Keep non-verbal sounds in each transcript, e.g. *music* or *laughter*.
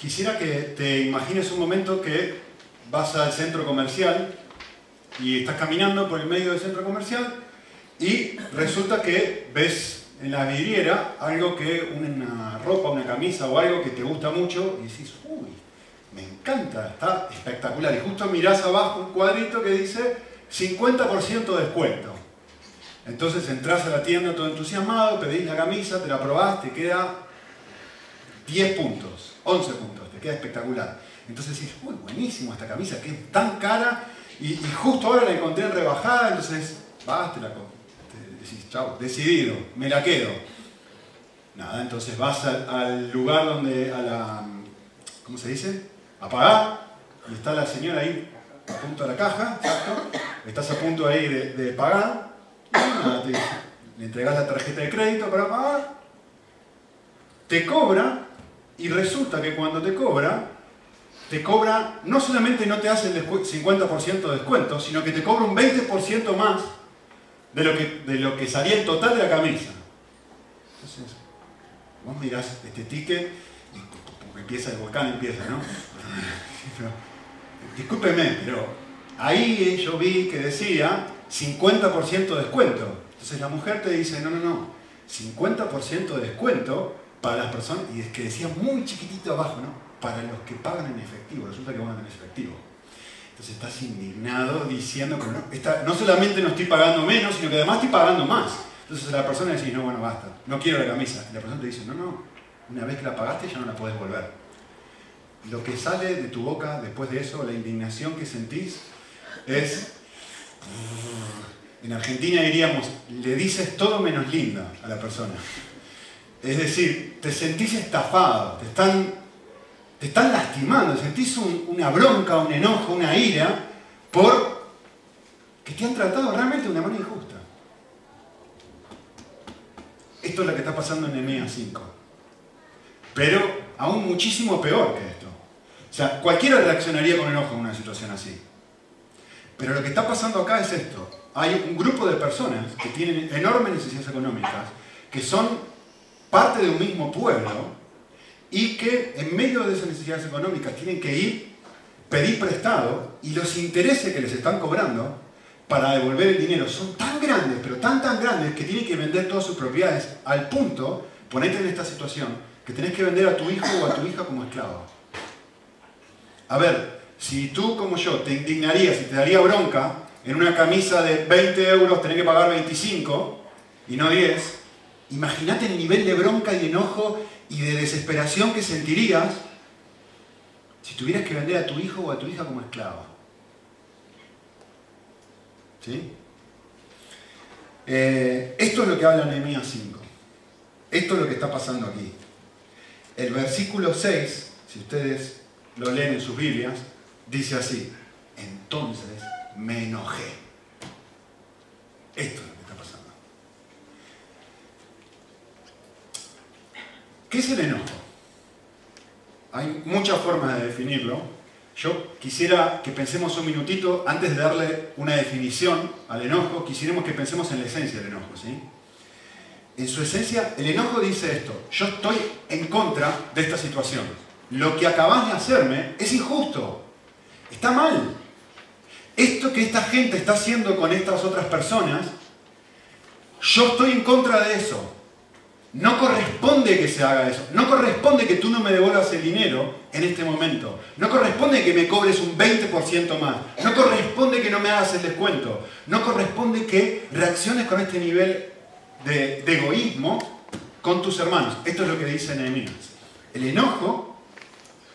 quisiera que te imagines un momento que vas al centro comercial y estás caminando por el medio del centro comercial y resulta que ves en la vidriera algo que, una ropa, una camisa o algo que te gusta mucho y decís, uy, me encanta, está espectacular. Y justo mirás abajo un cuadrito que dice 50% de descuento. Entonces entras a la tienda todo entusiasmado, pedís la camisa, te la probás, te queda 10 puntos, 11 puntos, te queda espectacular. Entonces decís, uy, buenísimo esta camisa, que es tan cara, y, justo ahora la encontré en rebajada, entonces vas, te la decís, chao, decidido, me la quedo. Nada, entonces vas al, lugar donde, a la, ¿cómo se dice? A pagar, y está la señora ahí a punto de la caja, exacto, estás a punto ahí de, pagar, le entregas la tarjeta de crédito para pagar, te cobra, y resulta que cuando te cobra, te cobra, no solamente no te hace el 50% de descuento, sino que te cobra un 20% más de lo, que, de lo que salía el total de la camisa. Entonces, vos mirás este ticket y empieza el volcán, empieza, ¿no? *laughs* discúlpeme, pero ahí yo vi que decía 50% de descuento. Entonces la mujer te dice, no, no, no, 50% de descuento para las personas, y es que decía muy chiquitito abajo, ¿no? para los que pagan en efectivo, resulta que van en efectivo. Entonces estás indignado diciendo que no, no solamente no estoy pagando menos, sino que además estoy pagando más. Entonces la persona dice, no, bueno, basta, no quiero la camisa. Y la persona te dice, no, no, una vez que la pagaste ya no la puedes volver. Lo que sale de tu boca después de eso, la indignación que sentís, es... En Argentina diríamos, le dices todo menos linda a la persona. Es decir, te sentís estafado, te están te están lastimando, sentís una bronca, un enojo, una ira por que te han tratado realmente de una manera injusta. Esto es lo que está pasando en Emea 5. Pero aún muchísimo peor que esto. O sea, cualquiera reaccionaría con enojo en una situación así. Pero lo que está pasando acá es esto. Hay un grupo de personas que tienen enormes necesidades económicas, que son parte de un mismo pueblo, y que en medio de esas necesidades económicas tienen que ir, pedir prestado y los intereses que les están cobrando para devolver el dinero son tan grandes, pero tan tan grandes que tienen que vender todas sus propiedades al punto, ponete en esta situación, que tenés que vender a tu hijo o a tu hija como esclavo. A ver, si tú como yo te indignarías y te daría bronca en una camisa de 20 euros tenés que pagar 25 y no 10, imagínate el nivel de bronca y enojo y de desesperación que sentirías si tuvieras que vender a tu hijo o a tu hija como esclava. ¿Sí? Eh, esto es lo que habla Nehemías 5. Esto es lo que está pasando aquí. El versículo 6, si ustedes lo leen en sus Biblias, dice así, entonces me enojé. Esto ¿Qué es el enojo? Hay muchas formas de definirlo. Yo quisiera que pensemos un minutito, antes de darle una definición al enojo, quisiéramos que pensemos en la esencia del enojo. ¿sí? En su esencia, el enojo dice esto, yo estoy en contra de esta situación. Lo que acabas de hacerme es injusto, está mal. Esto que esta gente está haciendo con estas otras personas, yo estoy en contra de eso. No corresponde que se haga eso. No corresponde que tú no me devuelvas el dinero en este momento. No corresponde que me cobres un 20% más. No corresponde que no me hagas el descuento. No corresponde que reacciones con este nivel de, egoísmo con tus hermanos. Esto es lo que dice Nehemías. El enojo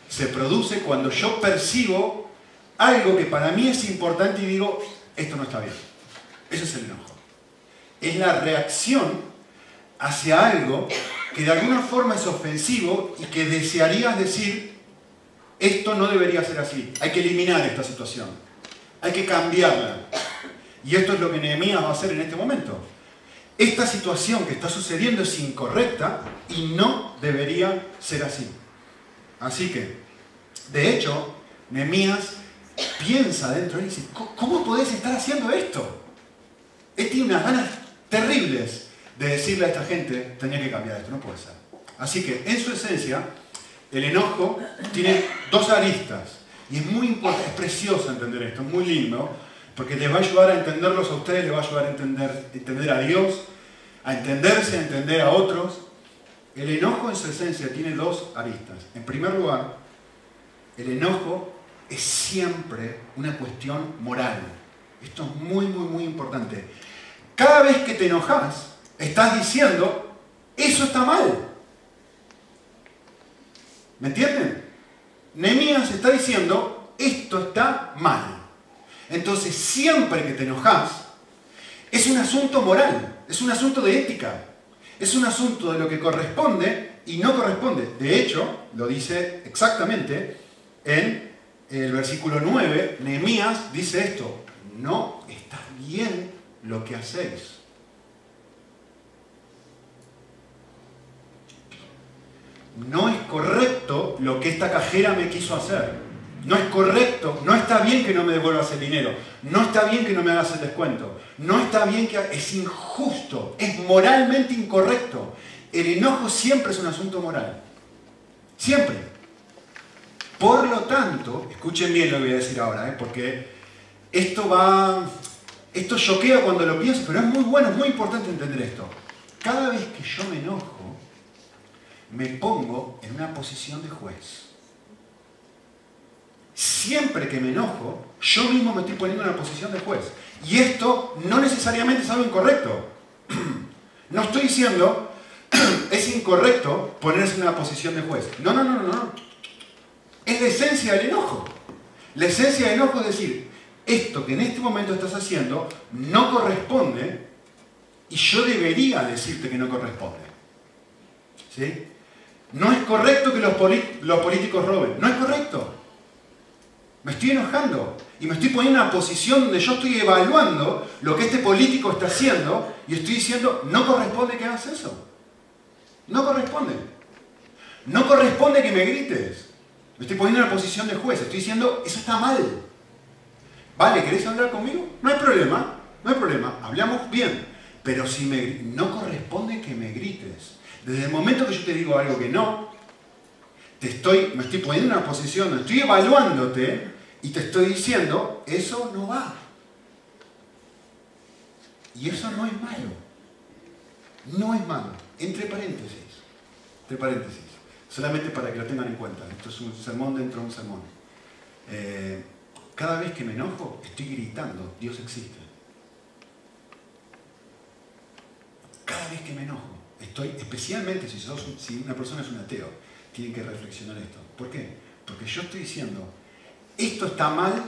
se produce cuando yo percibo algo que para mí es importante y digo, esto no está bien. Eso es el enojo. Es la reacción hacia algo que de alguna forma es ofensivo y que desearías decir, esto no debería ser así, hay que eliminar esta situación, hay que cambiarla. Y esto es lo que Nehemías va a hacer en este momento. Esta situación que está sucediendo es incorrecta y no debería ser así. Así que, de hecho, Nehemías piensa dentro y dice, ¿cómo podés estar haciendo esto? Él tiene unas ganas terribles de decirle a esta gente, tenía que cambiar esto, no puede ser. Así que, en su esencia, el enojo tiene dos aristas. Y es muy importante, es precioso entender esto, es muy lindo, porque les va a ayudar a entenderlos a ustedes, les va a ayudar a entender, entender a Dios, a entenderse, a entender a otros. El enojo en su esencia tiene dos aristas. En primer lugar, el enojo es siempre una cuestión moral. Esto es muy, muy, muy importante. Cada vez que te enojas, estás diciendo, eso está mal. ¿Me entienden? Nemías está diciendo, esto está mal. Entonces, siempre que te enojas, es un asunto moral, es un asunto de ética, es un asunto de lo que corresponde y no corresponde. De hecho, lo dice exactamente en el versículo 9, Nehemías dice esto, no está bien lo que hacéis. No es correcto lo que esta cajera me quiso hacer. No es correcto, no está bien que no me devuelvas el dinero, no está bien que no me hagas el descuento, no está bien que... Es injusto, es moralmente incorrecto. El enojo siempre es un asunto moral. Siempre. Por lo tanto, escuchen bien lo que voy a decir ahora, ¿eh? porque esto va... Esto choquea cuando lo pienso, pero es muy bueno, es muy importante entender esto. Cada vez que yo me enojo, me pongo en una posición de juez siempre que me enojo, yo mismo me estoy poniendo en una posición de juez. Y esto no necesariamente es algo incorrecto. *clears throat* No estoy diciendo, *clears throat* es incorrecto ponerse en una posición de juez. No, no, no, no, no. Es la esencia del enojo. La esencia del enojo es decir, esto que en este momento estás haciendo no corresponde y yo debería decirte que no corresponde. ¿Sí? No es correcto que los, políticos roben. No es correcto. Me estoy enojando y me estoy poniendo en una posición donde yo estoy evaluando lo que este político está haciendo y estoy diciendo, no corresponde que hagas eso. No corresponde. No corresponde que me grites. Me estoy poniendo en una posición de juez. Estoy diciendo, eso está mal. Vale, ¿querés hablar conmigo? No hay problema. No hay problema. Hablamos bien. Pero si me, no corresponde que me grites. Desde el momento que yo te digo algo que no, te estoy, me estoy poniendo en una posición, estoy evaluándote y te estoy diciendo, eso no va. Y eso no es malo. No es malo. Entre paréntesis. Entre paréntesis. Solamente para que lo tengan en cuenta. Esto es un sermón dentro de un sermón. Eh, cada vez que me enojo, estoy gritando, Dios existe. Cada vez que me enojo, estoy, especialmente si, si una persona es un ateo, tiene que reflexionar esto. ¿Por qué? Porque yo estoy diciendo, esto está mal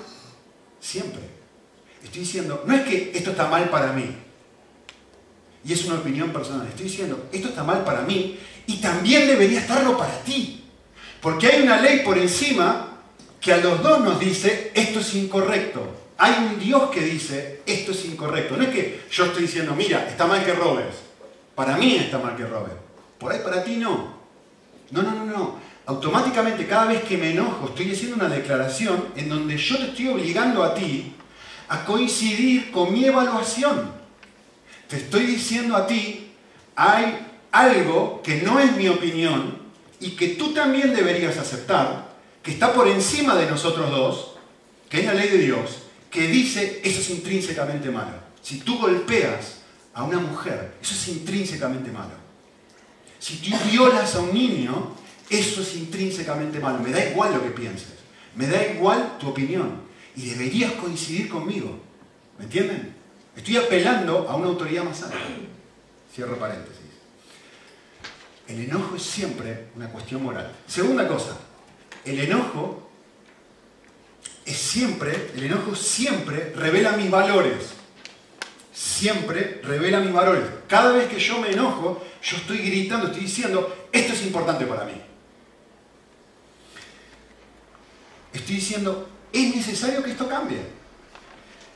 siempre. Estoy diciendo, no es que esto está mal para mí, y es una opinión personal, estoy diciendo, esto está mal para mí y también debería estarlo para ti. Porque hay una ley por encima que a los dos nos dice, esto es incorrecto. Hay un Dios que dice, esto es incorrecto. No es que yo estoy diciendo, mira, está mal que robes. Para mí está mal que robes. Por ahí para ti no. No, no, no, no automáticamente cada vez que me enojo estoy haciendo una declaración en donde yo te estoy obligando a ti a coincidir con mi evaluación. Te estoy diciendo a ti, hay algo que no es mi opinión y que tú también deberías aceptar, que está por encima de nosotros dos, que es la ley de Dios, que dice eso es intrínsecamente malo. Si tú golpeas a una mujer, eso es intrínsecamente malo. Si tú violas a un niño, eso es intrínsecamente malo. Me da igual lo que pienses. Me da igual tu opinión. Y deberías coincidir conmigo. ¿Me entienden? Estoy apelando a una autoridad más alta. Cierro paréntesis. El enojo es siempre una cuestión moral. Segunda cosa, el enojo es siempre, el enojo siempre revela mis valores. Siempre revela mis valores. Cada vez que yo me enojo, yo estoy gritando, estoy diciendo, esto es importante para mí. Estoy diciendo, es necesario que esto cambie.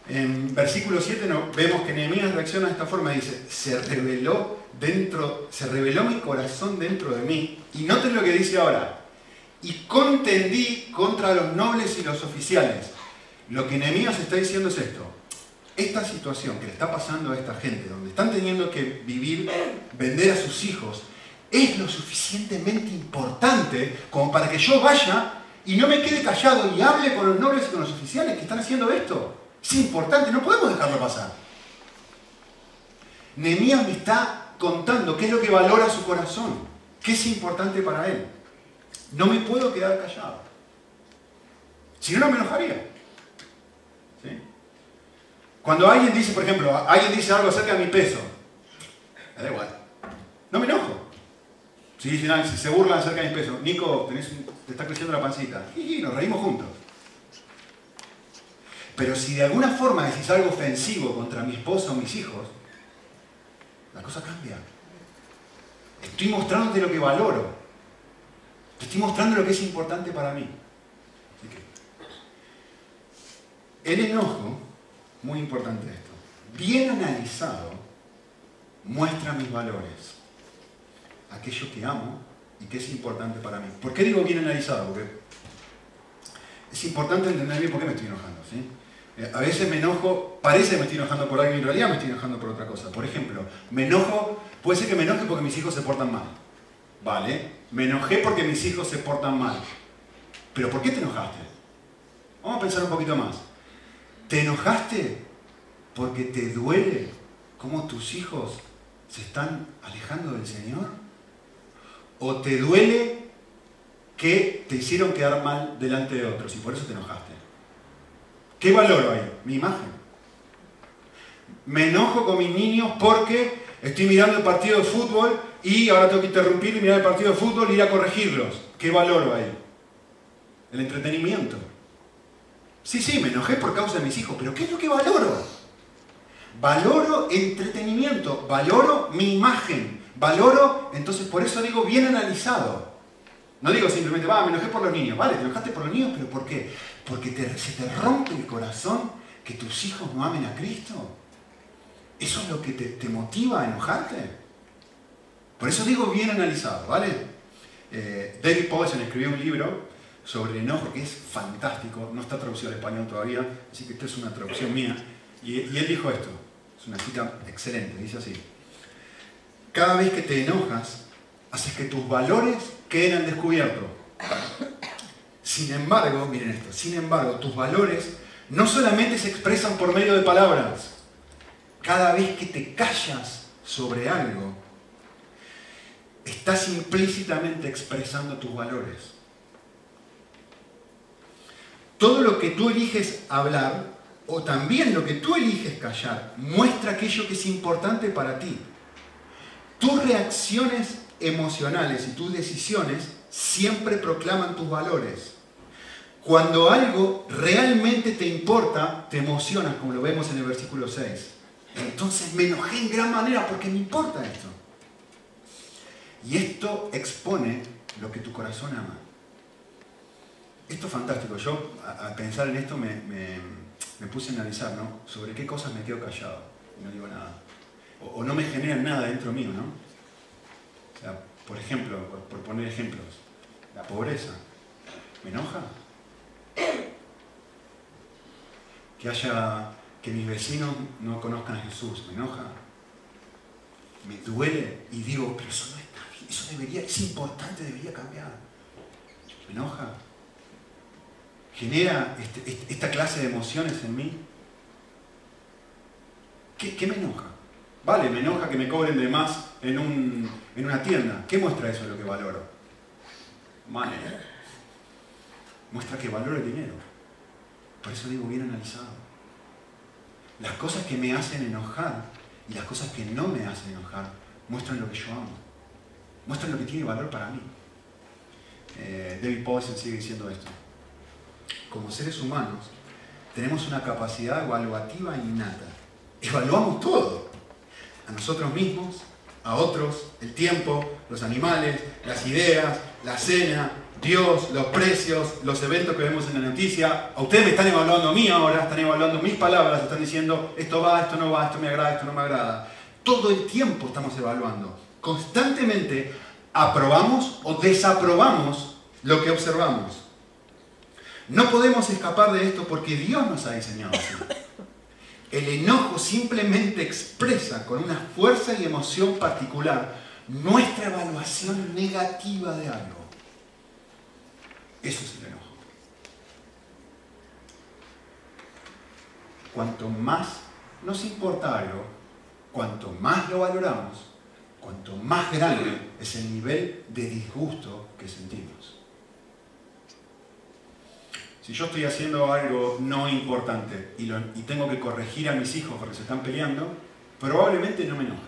En versículo 7 vemos que Nehemías reacciona de esta forma, dice, se reveló dentro, se reveló mi corazón dentro de mí, y noten lo que dice ahora, y contendí contra los nobles y los oficiales. Lo que Nehemías está diciendo es esto, esta situación que le está pasando a esta gente, donde están teniendo que vivir, vender a sus hijos, es lo suficientemente importante como para que yo vaya y no me quede callado y hable con los nobles y con los oficiales que están haciendo esto. Es importante, no podemos dejarlo pasar. Nehemías me está contando qué es lo que valora su corazón, qué es importante para él. No me puedo quedar callado. Si no, no me enojaría. Cuando alguien dice, por ejemplo, alguien dice algo acerca de mi peso, me da igual. No me enojo. Si, se burlan acerca de mi peso, Nico, te está creciendo la pancita. Y nos reímos juntos. Pero si de alguna forma decís algo ofensivo contra mi esposa o mis hijos, la cosa cambia. Estoy mostrándote lo que valoro. Te estoy mostrando lo que es importante para mí. el enojo, muy importante esto, bien analizado, muestra mis valores. Aquello que amo y que es importante para mí. ¿Por qué digo bien analizado? Porque es importante entender bien por qué me estoy enojando. ¿sí? Eh, a veces me enojo, parece que me estoy enojando por algo y en realidad me estoy enojando por otra cosa. Por ejemplo, me enojo, puede ser que me enoje porque mis hijos se portan mal. Vale, me enojé porque mis hijos se portan mal. Pero ¿por qué te enojaste? Vamos a pensar un poquito más. ¿Te enojaste porque te duele cómo tus hijos se están alejando del Señor? ¿O te duele que te hicieron quedar mal delante de otros y por eso te enojaste? ¿Qué valoro ahí? Mi imagen. Me enojo con mis niños porque estoy mirando el partido de fútbol y ahora tengo que interrumpir y mirar el partido de fútbol y ir a corregirlos. ¿Qué valoro ahí? El entretenimiento. Sí, sí, me enojé por causa de mis hijos, pero ¿qué es lo que valoro? Valoro entretenimiento, valoro mi imagen, valoro, entonces por eso digo bien analizado. No digo simplemente, va, me enojé por los niños. Vale, te enojaste por los niños, pero ¿por qué? Porque se te rompe el corazón que tus hijos no amen a Cristo. ¿Eso es lo que te, motiva a enojarte? Por eso digo bien analizado, ¿vale? Eh, David Paulson escribió un libro sobre el enojo que es fantástico, no está traducido al español todavía, así que esto es una traducción *coughs* mía. Y, y él dijo esto, es una cita excelente, dice así. Cada vez que te enojas, haces que tus valores queden al descubierto. Sin embargo, miren esto, sin embargo, tus valores no solamente se expresan por medio de palabras. Cada vez que te callas sobre algo, estás implícitamente expresando tus valores. Todo lo que tú eliges hablar, o también lo que tú eliges callar, muestra aquello que es importante para ti. Tus reacciones emocionales y tus decisiones siempre proclaman tus valores. Cuando algo realmente te importa, te emocionas, como lo vemos en el versículo 6. Entonces me enojé en gran manera porque me importa esto. Y esto expone lo que tu corazón ama. Esto es fantástico. Yo, al pensar en esto, me, puse a analizar, ¿no? Sobre qué cosas me quedo callado y no digo nada. O, o no me generan nada dentro mío, ¿no? por ejemplo, por, poner ejemplos, la pobreza. ¿Me enoja? Que haya, que mis vecinos no conozcan a Jesús, ¿me enoja? Me duele y digo, pero eso no está bien, eso debería, es importante, debería cambiar. ¿Me enoja? ¿Genera este, este, esta clase de emociones en mí? ¿Qué me enoja? Vale, me enoja que me cobren de más en, una tienda. ¿Qué muestra eso de lo que valoro? Money. Muestra que valoro el dinero. Por eso digo bien analizado. Las cosas que me hacen enojar y las cosas que no me hacen enojar muestran lo que yo amo. Muestran lo que tiene valor para mí. Eh, David Paulson sigue diciendo esto. Como seres humanos tenemos una capacidad evaluativa innata. Evaluamos todo a nosotros mismos, a otros, el tiempo, los animales, las ideas, la cena, Dios, los precios, los eventos que vemos en la noticia. A ustedes me están evaluando a mí ahora, están evaluando mis palabras, están diciendo esto va, esto no va, esto me agrada, esto no me agrada. Todo el tiempo estamos evaluando. Constantemente aprobamos o desaprobamos lo que observamos. No podemos escapar de esto porque Dios nos ha diseñado así. El enojo simplemente expresa con una fuerza y emoción particular nuestra evaluación negativa de algo. Eso es el enojo. Cuanto más nos importa algo, cuanto más lo valoramos, cuanto más grande es el nivel de disgusto que sentimos. Si yo estoy haciendo algo no importante y, tengo que corregir a mis hijos porque se están peleando, probablemente no me enoje.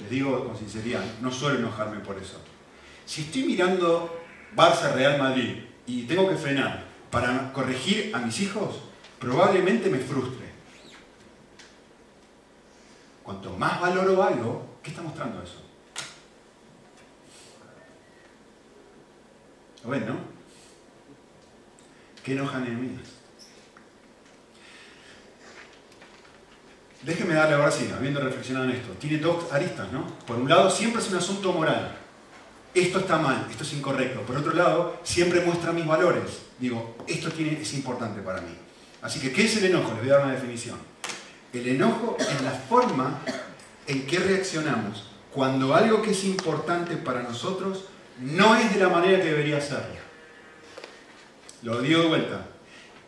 Les digo con sinceridad, no suelo enojarme por eso. Si estoy mirando Barça Real Madrid y tengo que frenar para corregir a mis hijos, probablemente me frustre. Cuanto más valoro algo, ¿qué está mostrando eso? ¿Lo ven, no? ¿Qué enojan enemigos? Déjenme darle ahora sí, habiendo reflexionado en esto. Tiene dos aristas, ¿no? Por un lado, siempre es un asunto moral. Esto está mal, esto es incorrecto. Por otro lado, siempre muestra mis valores. Digo, esto es importante para mí. Así que, ¿qué es el enojo? Les voy a dar una definición. El enojo es la forma en que reaccionamos cuando algo que es importante para nosotros no es de la manera que debería ser. Lo digo de vuelta.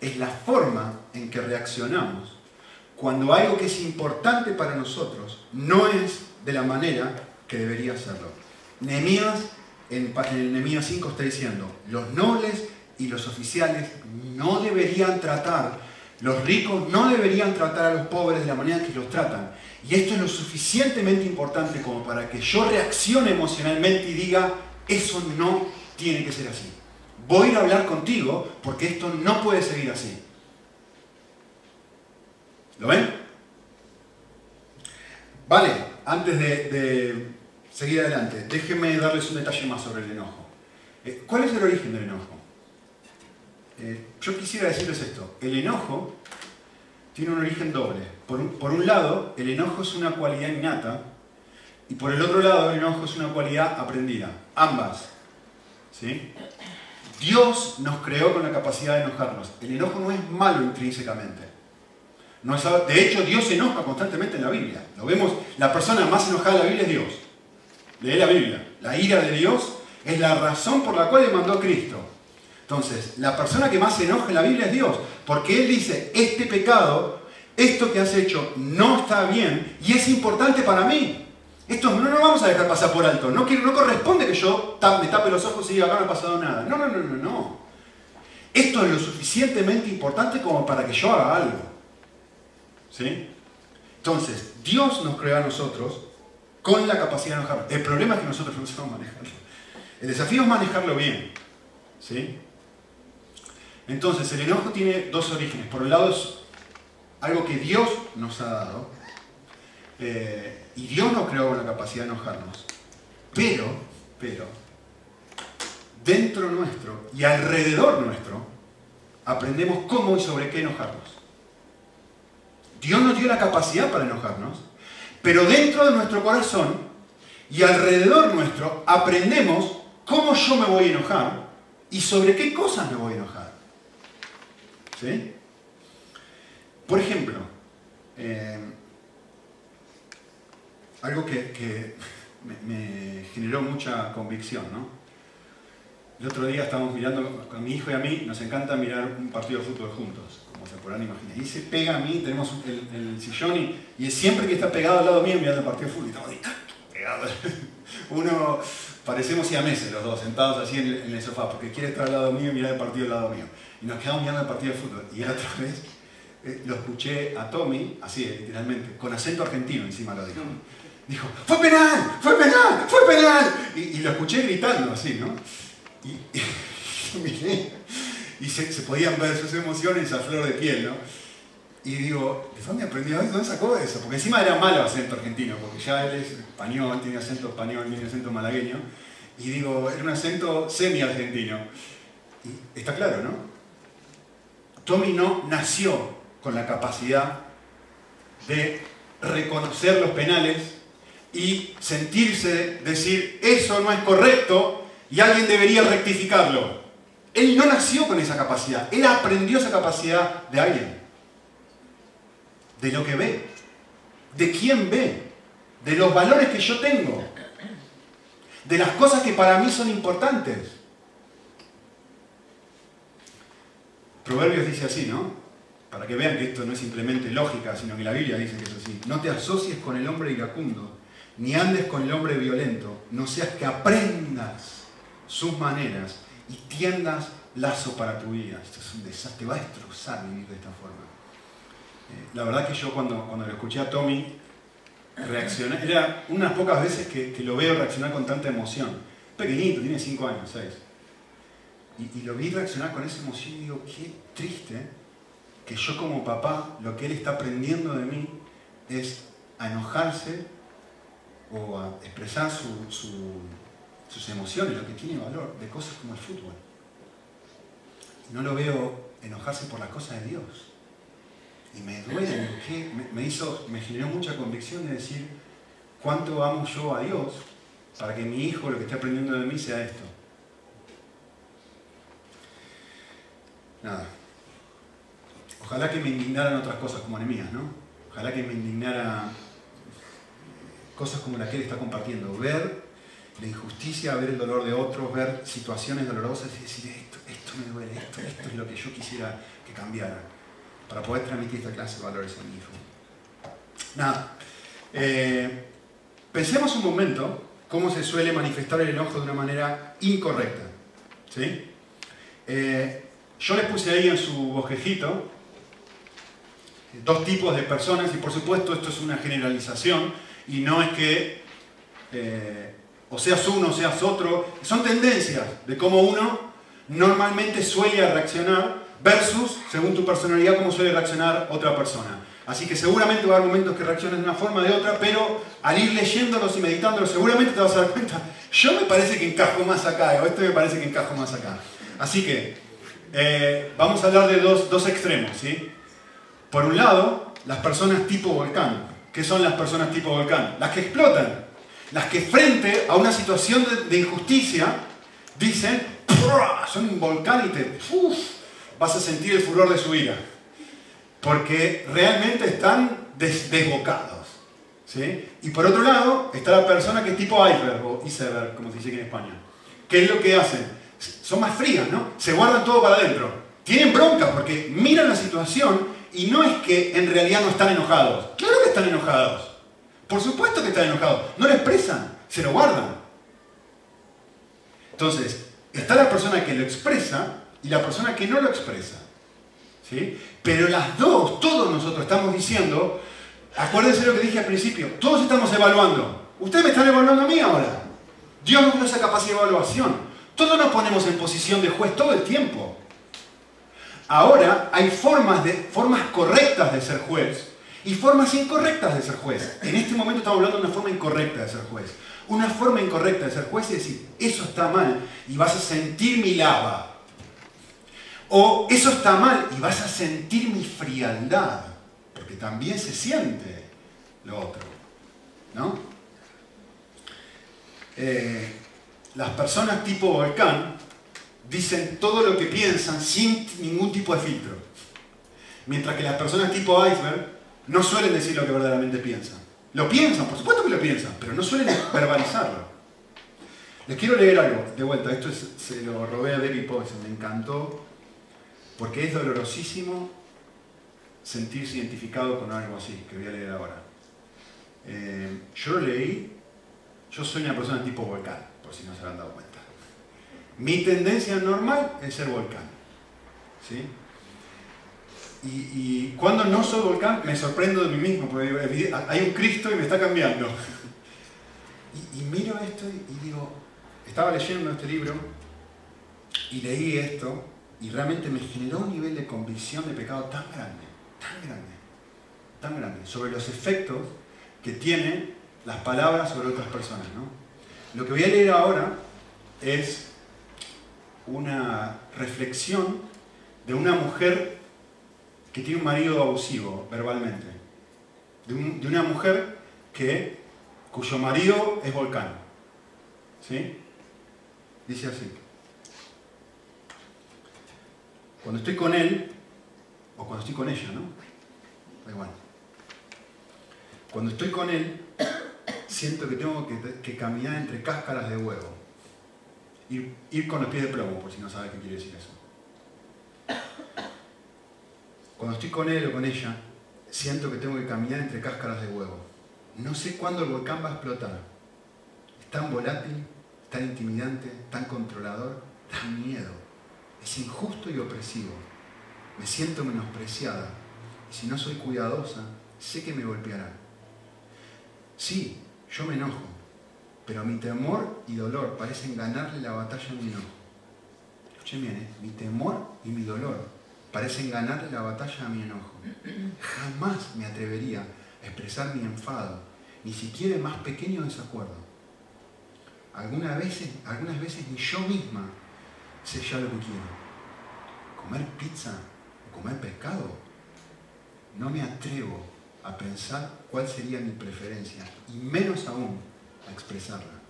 Es la forma en que reaccionamos cuando algo que es importante para nosotros no es de la manera que debería serlo. Nehemías, en, Nehemías 5 está diciendo, los nobles y los oficiales no deberían tratar, los ricos no deberían tratar a los pobres de la manera que los tratan. Y esto es lo suficientemente importante como para que yo reaccione emocionalmente y diga, eso no tiene que ser así. Voy a hablar contigo porque esto no puede seguir así. ¿Lo ven? Vale, antes de, seguir adelante, déjenme darles un detalle más sobre el enojo. Eh, ¿Cuál es el origen del enojo? Eh, yo quisiera decirles esto. El enojo tiene un origen doble. Por un, por un lado, el enojo es una cualidad innata y por el otro lado, el enojo es una cualidad aprendida. Ambas. ¿Sí? Dios nos creó con la capacidad de enojarnos. El enojo no es malo intrínsecamente. No es, de hecho, Dios se enoja constantemente en la Biblia. Lo vemos, la persona más enojada de la Biblia es Dios. Lee la Biblia. La ira de Dios es la razón por la cual le mandó Cristo. Entonces, la persona que más se enoja en la Biblia es Dios, porque Él dice, este pecado, esto que has hecho no está bien y es importante para mí. Esto no lo vamos a dejar pasar por alto. No, corresponde que yo me tape los ojos y diga, acá no ha pasado nada. No, no, no, no, no. Esto es lo suficientemente importante como para que yo haga algo. ¿Sí? Entonces, Dios nos creó a nosotros con la capacidad de enojarnos. El problema es que nosotros no sabemos manejarlo. El desafío es manejarlo bien. ¿Sí? Entonces, el enojo tiene dos orígenes. Por un lado es algo que Dios nos ha dado. Eh, y Dios nos creó con la capacidad de enojarnos. Pero, pero, dentro nuestro y alrededor nuestro, aprendemos cómo y sobre qué enojarnos. Dios nos dio la capacidad para enojarnos, pero dentro de nuestro corazón y alrededor nuestro aprendemos cómo yo me voy a enojar y sobre qué cosas me voy a enojar. ¿Sí? Por ejemplo, eh, algo que, me, generó mucha convicción, ¿no? El otro día estábamos mirando, con mi hijo y a mí, nos encanta mirar un partido de fútbol juntos, como se podrán imaginar. Y se pega a mí, tenemos el, sillón y, y, siempre que está pegado al lado mío mirando el partido de fútbol, y estamos ahí, pegados. *laughs* Uno, parecemos siameses los dos, sentados así en el, sofá, porque quiere estar al lado mío y mirar el partido al lado mío. Y nos quedamos mirando el partido de fútbol. Y otra vez eh, lo escuché a Tommy, así literalmente, con acento argentino encima lo dijo dijo, fue penal, fue penal, fue penal. Y, lo escuché gritando así, ¿no? Y, *laughs* y se, podían ver sus emociones a flor de piel, ¿no? Y digo, ¿de dónde aprendió eso? ¿Dónde sacó eso? Porque encima era malo acento argentino, porque ya él es español, tiene acento español, tiene acento malagueño. Y digo, era un acento semi-argentino. Y está claro, ¿no? Tommy no nació con la capacidad de reconocer los penales y sentirse decir, eso no es correcto y alguien debería rectificarlo. Él no nació con esa capacidad, él aprendió esa capacidad de alguien, de lo que ve, de quién ve. de los valores que yo tengo, de las cosas que para mí son importantes. Proverbios dice así, ¿no? Para que vean que esto no es simplemente lógica, sino que la Biblia dice que es así. No te asocies con el hombre iracundo, ni andes con el hombre violento, no seas que aprendas sus maneras y tiendas lazo para tu vida. Esto es un desastre, te va a destrozar vivir de esta forma. Eh, la verdad que yo cuando, cuando lo escuché a Tommy, reaccioné, era unas pocas veces que, lo veo reaccionar con tanta emoción. Pequeñito, tiene 5 años, 6. Y, y, lo vi reaccionar con esa emoción y digo, qué triste que yo como papá, lo que él está aprendiendo de mí es enojarse o a expresar sus emociones, lo que tiene valor, de cosas como el fútbol. No lo veo enojarse por las cosas de Dios. Y me duele, me, hizo, me generó mucha convicción de decir cuánto amo yo a Dios para que mi hijo lo que esté aprendiendo de mí sea esto. Nada. Ojalá que me indignaran otras cosas como enemías, ¿no? Ojalá que me indignara cosas como la que él está compartiendo. Ver la injusticia, ver el dolor de otros, ver situaciones dolorosas y decir, esto, esto me duele, esto, esto es lo que yo quisiera que cambiara, para poder transmitir esta clase de valores a mi hijo. Nada, eh, pensemos un momento cómo se suele manifestar el enojo de una manera incorrecta. ¿sí? Eh, yo les puse ahí en su bosquejito dos tipos de personas y por supuesto esto es una generalización y no es que eh, o seas uno o seas otro, son tendencias de cómo uno normalmente suele reaccionar versus, según tu personalidad, cómo suele reaccionar otra persona. Así que seguramente va a haber momentos que reacciones de una forma o de otra, pero al ir leyéndolos y meditándolos, seguramente te vas a dar cuenta, yo me parece que encajo más acá, o esto me parece que encajo más acá. Así que eh, vamos a hablar de dos, dos extremos. ¿sí? Por un lado, las personas tipo volcán. ¿Qué son las personas tipo volcán? Las que explotan. Las que frente a una situación de, injusticia dicen, son un volcán y te vas a sentir el furor de su ira. Porque realmente están desbocados. ¿sí? Y por otro lado está la persona que es tipo iceberg o iceberg, como se dice aquí en España. ¿Qué es lo que hacen? Son más frías, ¿no? Se guardan todo para adentro. Tienen bronca porque miran la situación y no es que en realidad no están enojados. Claro que están enojados. Por supuesto que están enojados. No lo expresan, se lo guardan. Entonces, está la persona que lo expresa y la persona que no lo expresa. ¿Sí? Pero las dos, todos nosotros estamos diciendo, acuérdense lo que dije al principio, todos estamos evaluando. Ustedes me están evaluando a mí ahora. Dios nos dio esa capacidad de evaluación. Todos nos ponemos en posición de juez todo el tiempo. Ahora hay formas, de, formas correctas de ser juez y formas incorrectas de ser juez. En este momento estamos hablando de una forma incorrecta de ser juez. Una forma incorrecta de ser juez es decir, eso está mal y vas a sentir mi lava. O eso está mal y vas a sentir mi frialdad, porque también se siente lo otro. ¿No? Eh, las personas tipo volcán dicen todo lo que piensan sin ningún tipo de filtro. Mientras que las personas tipo iceberg no suelen decir lo que verdaderamente piensan. Lo piensan, por supuesto que lo piensan, pero no suelen *laughs* verbalizarlo. Les quiero leer algo, de vuelta, esto se lo robé a David Poison, me encantó, porque es dolorosísimo sentirse identificado con algo así, que voy a leer ahora. Eh, yo lo leí, yo soy una persona tipo volcán, por si no se han dado cuenta. Mi tendencia normal es ser volcán. ¿sí? Y, cuando no soy volcán me sorprendo de mí mismo, porque hay un Cristo y me está cambiando. *laughs* Y, miro esto y, digo, estaba leyendo este libro y leí esto y realmente me generó un nivel de convicción de pecado tan grande, tan grande, tan grande, sobre los efectos que tienen las palabras sobre otras personas. ¿no? Lo que voy a leer ahora es una reflexión de una mujer que tiene un marido abusivo verbalmente. De, una mujer que, cuyo marido es volcán. ¿Sí? Dice así. Cuando estoy con él, o cuando estoy con ella, ¿no? Da igual. Cuando estoy con él, siento que tengo que, caminar entre cáscaras de huevo. Ir, con los pies de plomo, por si no sabes qué quiere decir eso. Cuando estoy con él o con ella, siento que tengo que caminar entre cáscaras de huevo. No sé cuándo el volcán va a explotar. Es tan volátil, tan intimidante, tan controlador, da miedo. Es injusto y opresivo. Me siento menospreciada. Y si no soy cuidadosa, sé que me golpeará. Sí, yo me enojo, pero mi temor y dolor parecen ganarle la batalla a mi enojo. Escuchen bien, ¿eh? mi temor y mi dolor parecen ganarle la batalla a mi enojo. Jamás me atrevería a expresar mi enfado, ni siquiera más pequeño desacuerdo. Algunas veces, algunas veces ni yo misma sé ya lo que quiero. Comer pizza o comer pescado. No me atrevo a pensar cuál sería mi preferencia y menos aún a expresarla.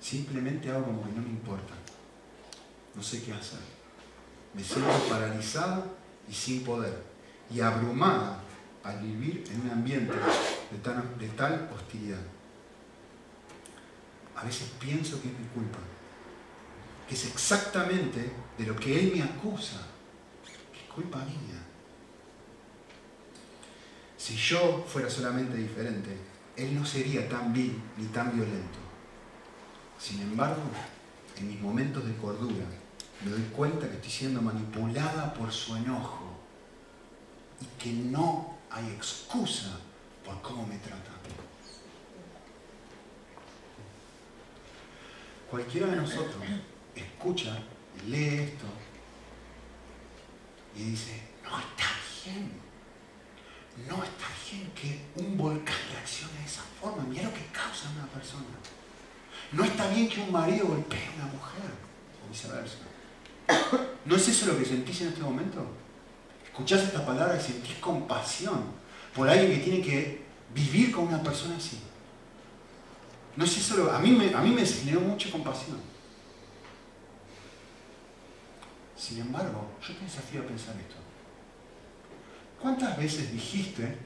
Simplemente hago como que no me importa. No sé qué hacer. Me siento paralizada y sin poder y abrumada al vivir en un ambiente de, de tal hostilidad. A veces pienso que es mi culpa, que es exactamente de lo que Él me acusa, que es culpa mía. Si yo fuera solamente diferente, Él no sería tan vil ni tan violento. Sin embargo, en mis momentos de cordura, me doy cuenta que estoy siendo manipulada por su enojo y que no hay excusa por cómo me trata. Cualquiera de nosotros escucha, lee esto y dice, no está bien no está bien que un volcán reaccione de esa forma. Mira lo que causa una persona. No está bien que un marido golpee a una mujer, o viceversa. ¿No es eso lo que sentís en este momento? Escuchás esta palabra y sentís compasión por alguien que tiene que vivir con una persona así. No es eso lo, a mí me, a mí me generó mucha compasión. Sin embargo, yo te desafío a pensar esto. ¿Cuántas veces dijiste,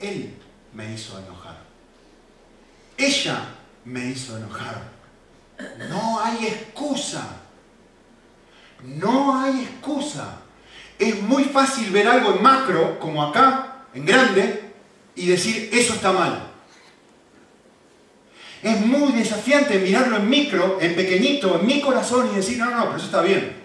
él me hizo enojar? Ella me hizo enojar. No hay excusa. No hay excusa. Es muy fácil ver algo en macro, como acá, en grande, y decir, eso está mal. Es muy desafiante mirarlo en micro, en pequeñito, en mi corazón y decir, no, no, pero eso está bien.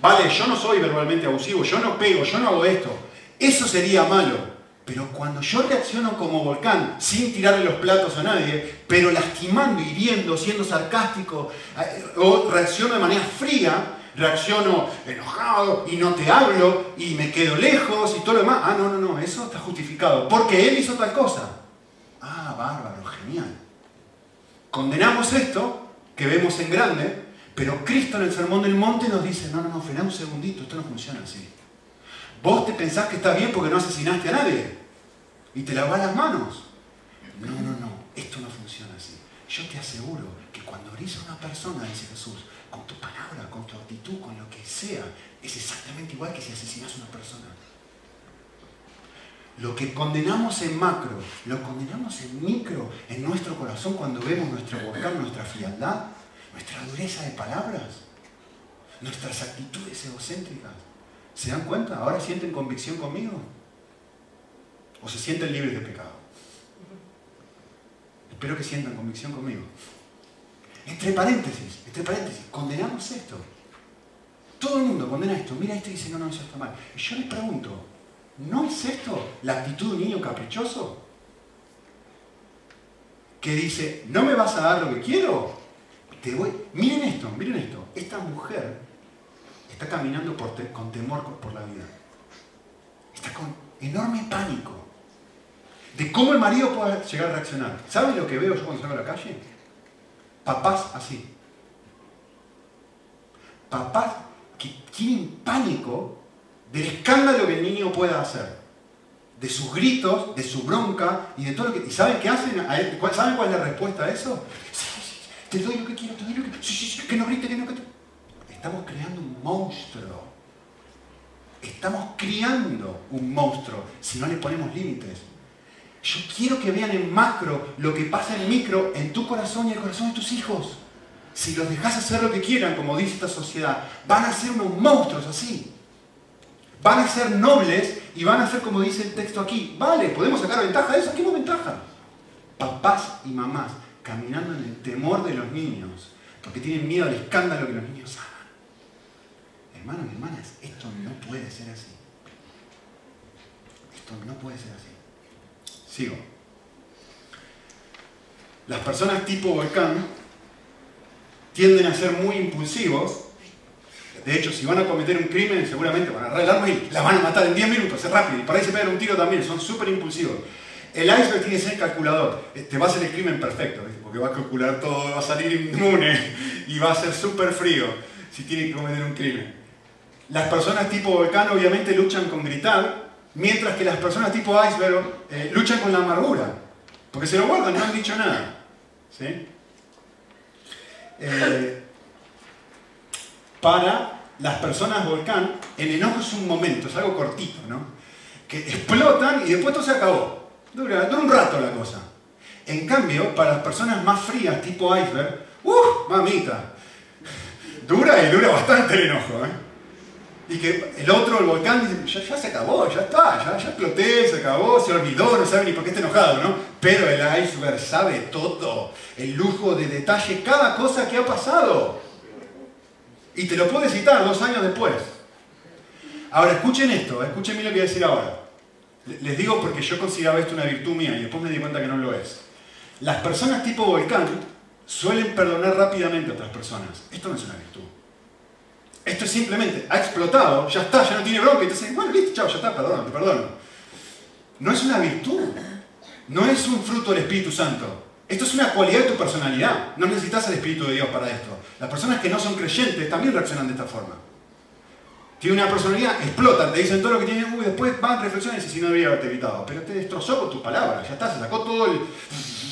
Vale, yo no soy verbalmente abusivo, yo no pego, yo no hago esto. Eso sería malo. Pero cuando yo reacciono como volcán, sin tirarle los platos a nadie, pero lastimando, hiriendo, siendo sarcástico, eh, o reacciono de manera fría, reacciono enojado y no te hablo y me quedo lejos y todo lo demás. Ah, no, no, no, eso está justificado. Porque él hizo tal cosa. Ah, bárbaro, genial. Condenamos esto que vemos en grande pero Cristo en el Sermón del Monte nos dice, no, no, no, frená un segundito, esto no funciona así. Vos te pensás que está bien porque no asesinaste a nadie y te lavas las manos. No, no, no, esto no funciona así. Yo te aseguro que cuando abrís a una persona, dice Jesús, con tu palabra, con tu actitud, con lo que sea, es exactamente igual que si asesinás a una persona. Lo que condenamos en macro, lo condenamos en micro, en nuestro corazón cuando vemos nuestro volcán, nuestra frialdad, nuestra dureza de palabras, nuestras actitudes egocéntricas. ¿Se dan cuenta? ¿Ahora sienten convicción conmigo? ¿O se sienten libres de pecado? Espero que sientan convicción conmigo. Entre paréntesis, entre paréntesis, condenamos esto. Todo el mundo condena esto. Mira esto y dice, no, no, eso está mal. Y yo les pregunto, ¿no es esto la actitud de un niño caprichoso? Que dice, ¿no me vas a dar lo que quiero? Miren esto, miren esto. Esta mujer está caminando con temor por la vida. Está con enorme pánico de cómo el marido puede llegar a reaccionar. ¿Saben lo que veo yo cuando salgo a la calle? Papás así. Papás que tienen pánico del escándalo que el niño pueda hacer. De sus gritos, de su bronca y de todo lo que... ¿Y saben qué hacen? ¿Saben cuál es la respuesta a eso? Te doy lo que quiero, te doy lo que sí, que no grite, que no grite. Estamos creando un monstruo. Estamos criando un monstruo si no le ponemos límites. Yo quiero que vean en macro lo que pasa en micro en tu corazón y el corazón de tus hijos. Si los dejas hacer lo que quieran, como dice esta sociedad, van a ser unos monstruos así. Van a ser nobles y van a ser como dice el texto aquí. Vale, podemos sacar ventaja de eso. ¿Qué ventaja? Papás y mamás caminando en el temor de los niños, porque tienen miedo al escándalo que los niños hagan. Hermanos y hermanas, esto no puede ser así. Esto no puede ser así. Sigo. Las personas tipo volcán tienden a ser muy impulsivos. De hecho, si van a cometer un crimen, seguramente van a agarrar el arma y la van a matar en 10 minutos, es rápido. Y para ahí se pegan un tiro también, son súper impulsivos. El iceberg tiene que ser calculador. Te va a hacer el crimen perfecto, porque va a calcular todo, va a salir inmune y va a ser súper frío si tiene que cometer un crimen. Las personas tipo volcán obviamente luchan con gritar, mientras que las personas tipo iceberg eh, luchan con la amargura, porque se lo guardan, no han dicho nada. ¿sí? Eh, para las personas volcán, el enojo es un momento, es algo cortito, ¿no? Que explotan y después todo se acabó. Dura, dura un rato la cosa. En cambio, para las personas más frías, tipo iceberg, ¡uh! Mamita. Dura y dura bastante el enojo, ¿eh? Y que el otro, el volcán, ya, se acabó, ya está, ya, ya exploté, se acabó, se olvidó, no sabe ni por qué está enojado, ¿no? Pero el iceberg sabe todo, el lujo de detalle, cada cosa que ha pasado. Y te lo puede citar dos años después. Ahora, escuchen esto, escuchen bien lo que voy a decir ahora. Les digo porque yo consideraba esto una virtud mía y después me di cuenta que no lo es. Las personas tipo volcán suelen perdonar rápidamente a otras personas. Esto no es una virtud. Esto es simplemente, ha explotado, ya está, ya no tiene bronca, dicen, bueno, listo, chao, ya está, perdón, te perdono. No es una virtud, no es un fruto del Espíritu Santo. Esto es una cualidad de tu personalidad. No necesitas el Espíritu de Dios para esto. Las personas que no son creyentes también reaccionan de esta forma. Tiene una personalidad, explotan, te dicen todo lo que tienen, y después van, reflexionan y si no debería haberte evitado. Pero te destrozó con tus palabras, ya está, se sacó todo el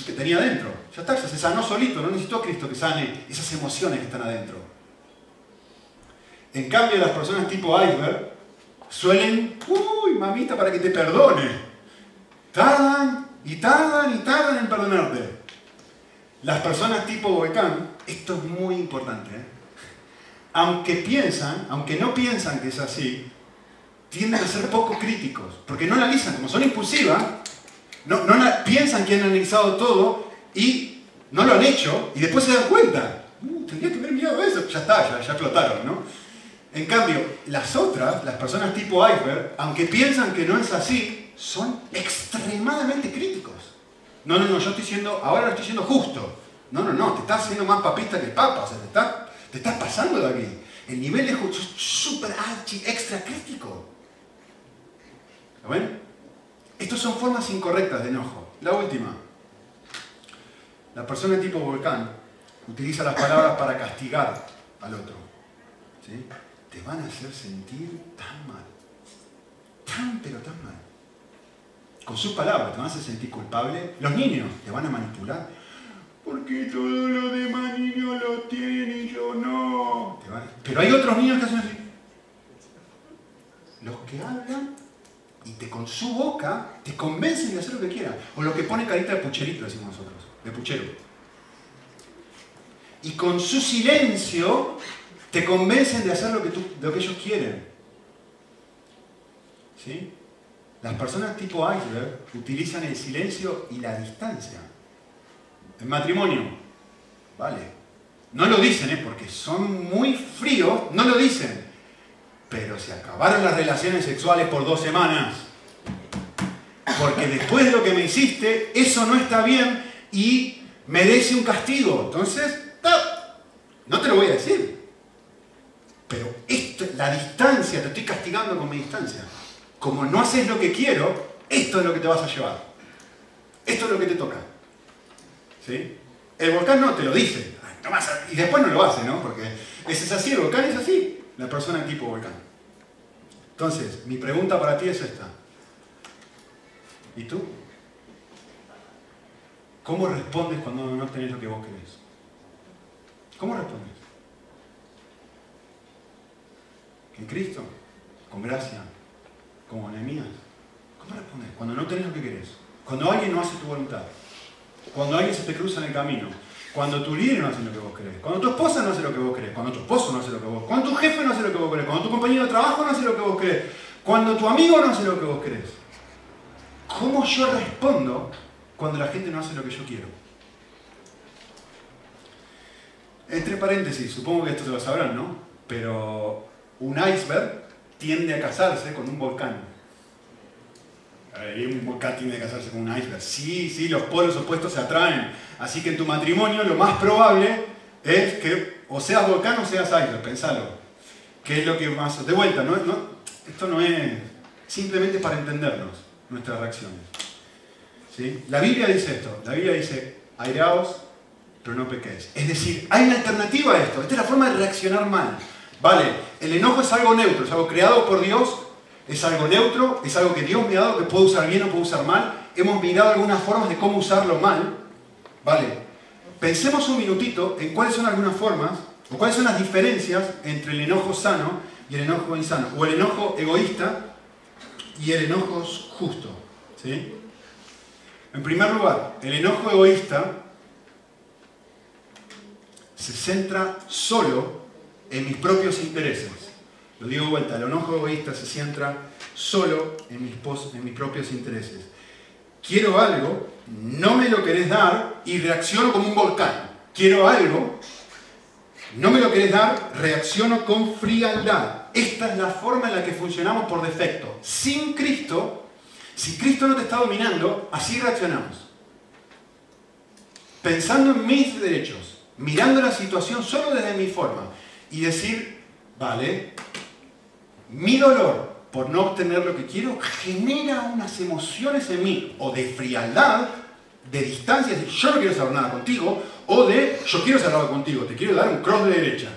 que tenía adentro. Ya está, se sanó solito, no necesitó Cristo que sane esas emociones que están adentro. En cambio, las personas tipo iceberg suelen, uy, mamita, para que te perdone. Tardan y tardan y tardan en perdonarte. Las personas tipo volcán, esto es muy importante, ¿eh? Aunque piensan, aunque no piensan que es así, tienden a ser poco críticos, porque no analizan, como son impulsivas, no, piensan que han analizado todo y no lo han hecho y después se dan cuenta. Uh, tendría que haber mirado eso, ya está, ya, ya explotaron, ¿no? En cambio, las otras, las personas tipo iceberg, aunque piensan que no es así, son extremadamente críticos. No, no, no, yo estoy siendo, ahora lo estoy siendo justo. No, no, no, te estás haciendo más papista que papa, te estás, te estás pasando de aquí. El nivel es súper archi, extra crítico. ¿Lo ven? Estas son formas incorrectas de enojo. La última. La persona tipo volcán utiliza las palabras para castigar al otro. ¿Sí? te van a hacer sentir tan mal. Tan, pero tan mal. Con sus palabras te van a hacer sentir culpable. Los niños te van a manipular. Porque todos los demás niños lo tienen y yo no. Pero hay otros niños que hacen así. Los que hablan y te con su boca te convencen de hacer lo que quieran. O los que ponen carita de pucherito, decimos nosotros, de puchero. Y con su silencio te convencen de hacer lo que, lo ellos quieren. ¿Sí? Las personas tipo iceberg utilizan el silencio y la distancia. En matrimonio, vale. No lo dicen, ¿eh? porque son muy fríos, no lo dicen. Pero se acabaron las relaciones sexuales por dos semanas. Porque después de lo que me hiciste, eso no está bien y merece un castigo. Entonces, no te lo voy a decir. Pero esto, la distancia, te estoy castigando con mi distancia. Como no haces lo que quiero, esto es lo que te vas a llevar. Esto es lo que te toca. ¿Sí? El volcán no te lo dice. y después no lo hace, ¿no? Porque ese es así, el volcán es así. La persona tipo volcán. Entonces, mi pregunta para ti es esta. ¿Y tú? ¿Cómo respondes cuando no tenés lo que vos querés? ¿Cómo respondes? en Cristo, con gracia, como Nehemías. ¿Cómo respondes? Cuando no tenés lo que querés. Cuando alguien no hace tu voluntad. Cuando alguien se te cruza en el camino. Cuando tu líder no hace lo que vos crees. Cuando tu esposa no hace lo que vos crees. Cuando tu esposo no hace lo que vos Cuando tu jefe no hace lo que vos crees. Cuando tu compañero de trabajo no hace lo que vos crees. Cuando tu amigo no hace lo que vos crees. ¿Cómo yo respondo cuando la gente no hace lo que yo quiero? Entre paréntesis, supongo que esto se lo sabrán, ¿no? Pero un iceberg tiende a casarse con un volcán. Un volcán tiende a casarse con un iceberg. Sí, sí, los polos opuestos se atraen. Así que en tu matrimonio lo más probable es que o seas volcán o seas iceberg, pensalo. ¿Qué es lo que más... De vuelta, ¿no? esto no es simplemente para entendernos nuestras reacciones. ¿Sí? La Biblia dice esto, la Biblia dice, airaos, pero no pequéis. Es decir, hay una alternativa a esto. Esta es la forma de reaccionar mal. Vale, el enojo es algo neutro, es algo creado por Dios, es algo neutro, es algo que Dios me ha dado, que puedo usar bien o puedo usar mal. Hemos mirado algunas formas de cómo usarlo mal. Vale, pensemos un minutito en cuáles son algunas formas o cuáles son las diferencias entre el enojo sano y el enojo insano, o el enojo egoísta y el enojo justo. ¿sí? En primer lugar, el enojo egoísta se centra solo en mis propios intereses. Lo digo vuelta, el enojo egoísta se centra solo en mis, en mis propios intereses. Quiero algo, no me lo querés dar y reacciono como un volcán. Quiero algo, no me lo querés dar, reacciono con frialdad. Esta es la forma en la que funcionamos por defecto. Sin Cristo, si Cristo no te está dominando, así reaccionamos. Pensando en mis derechos, mirando la situación solo desde mi forma y decir, vale, mi dolor por no obtener lo que quiero genera unas emociones en mí, o de frialdad, de distancia, de yo no quiero saber nada contigo, o de yo quiero cerrar contigo, te quiero dar un cross de derecha.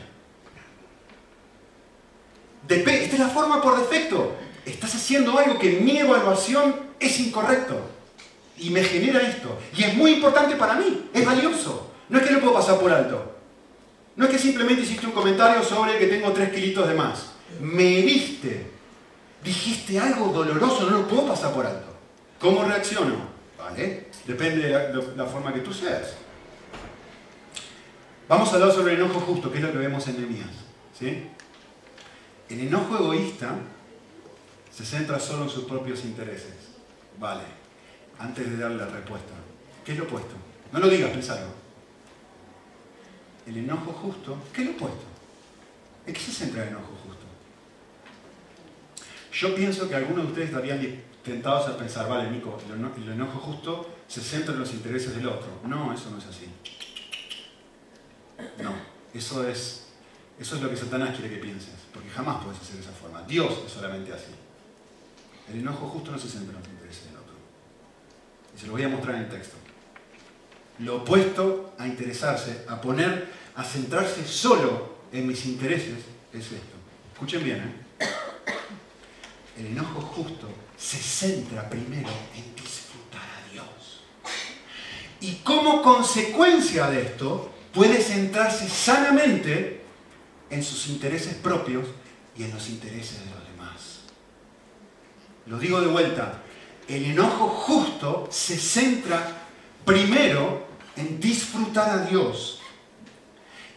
esta es la forma por defecto. Estás haciendo algo que en mi evaluación es incorrecto. Y me genera esto. Y es muy importante para mí. Es valioso. No es que lo puedo pasar por alto. No es que simplemente hiciste un comentario sobre que tengo 3 kilitos de más. Me heriste. Dijiste algo doloroso, no lo puedo pasar por alto. ¿Cómo reacciono? ¿Vale? Depende de la, forma que tú seas. Vamos a hablar sobre el enojo justo, que es lo que vemos en. ¿sí? El enojo egoísta se centra solo en sus propios intereses. Vale. Antes de darle la respuesta. ¿Qué es lo opuesto? No lo digas, pensalo el enojo justo, ¿qué es lo opuesto? ¿En qué se centra el enojo justo? Yo pienso que algunos de ustedes estarían tentados a pensar, vale, Nico, el enojo justo se centra en los intereses del otro. No, eso no es así. No, eso es, eso es lo que Satanás quiere que pienses, porque jamás puedes hacer de esa forma. Dios es solamente así. El enojo justo no se centra en los intereses del otro. Y se lo voy a mostrar en el texto. Lo opuesto a interesarse, a poner a centrarse solo en mis intereses es esto. Escuchen bien, ¿eh? El enojo justo se centra primero en disfrutar a Dios. Y como consecuencia de esto, puede centrarse sanamente en sus intereses propios y en los intereses de los demás. Lo digo de vuelta, el enojo justo se centra primero en disfrutar a Dios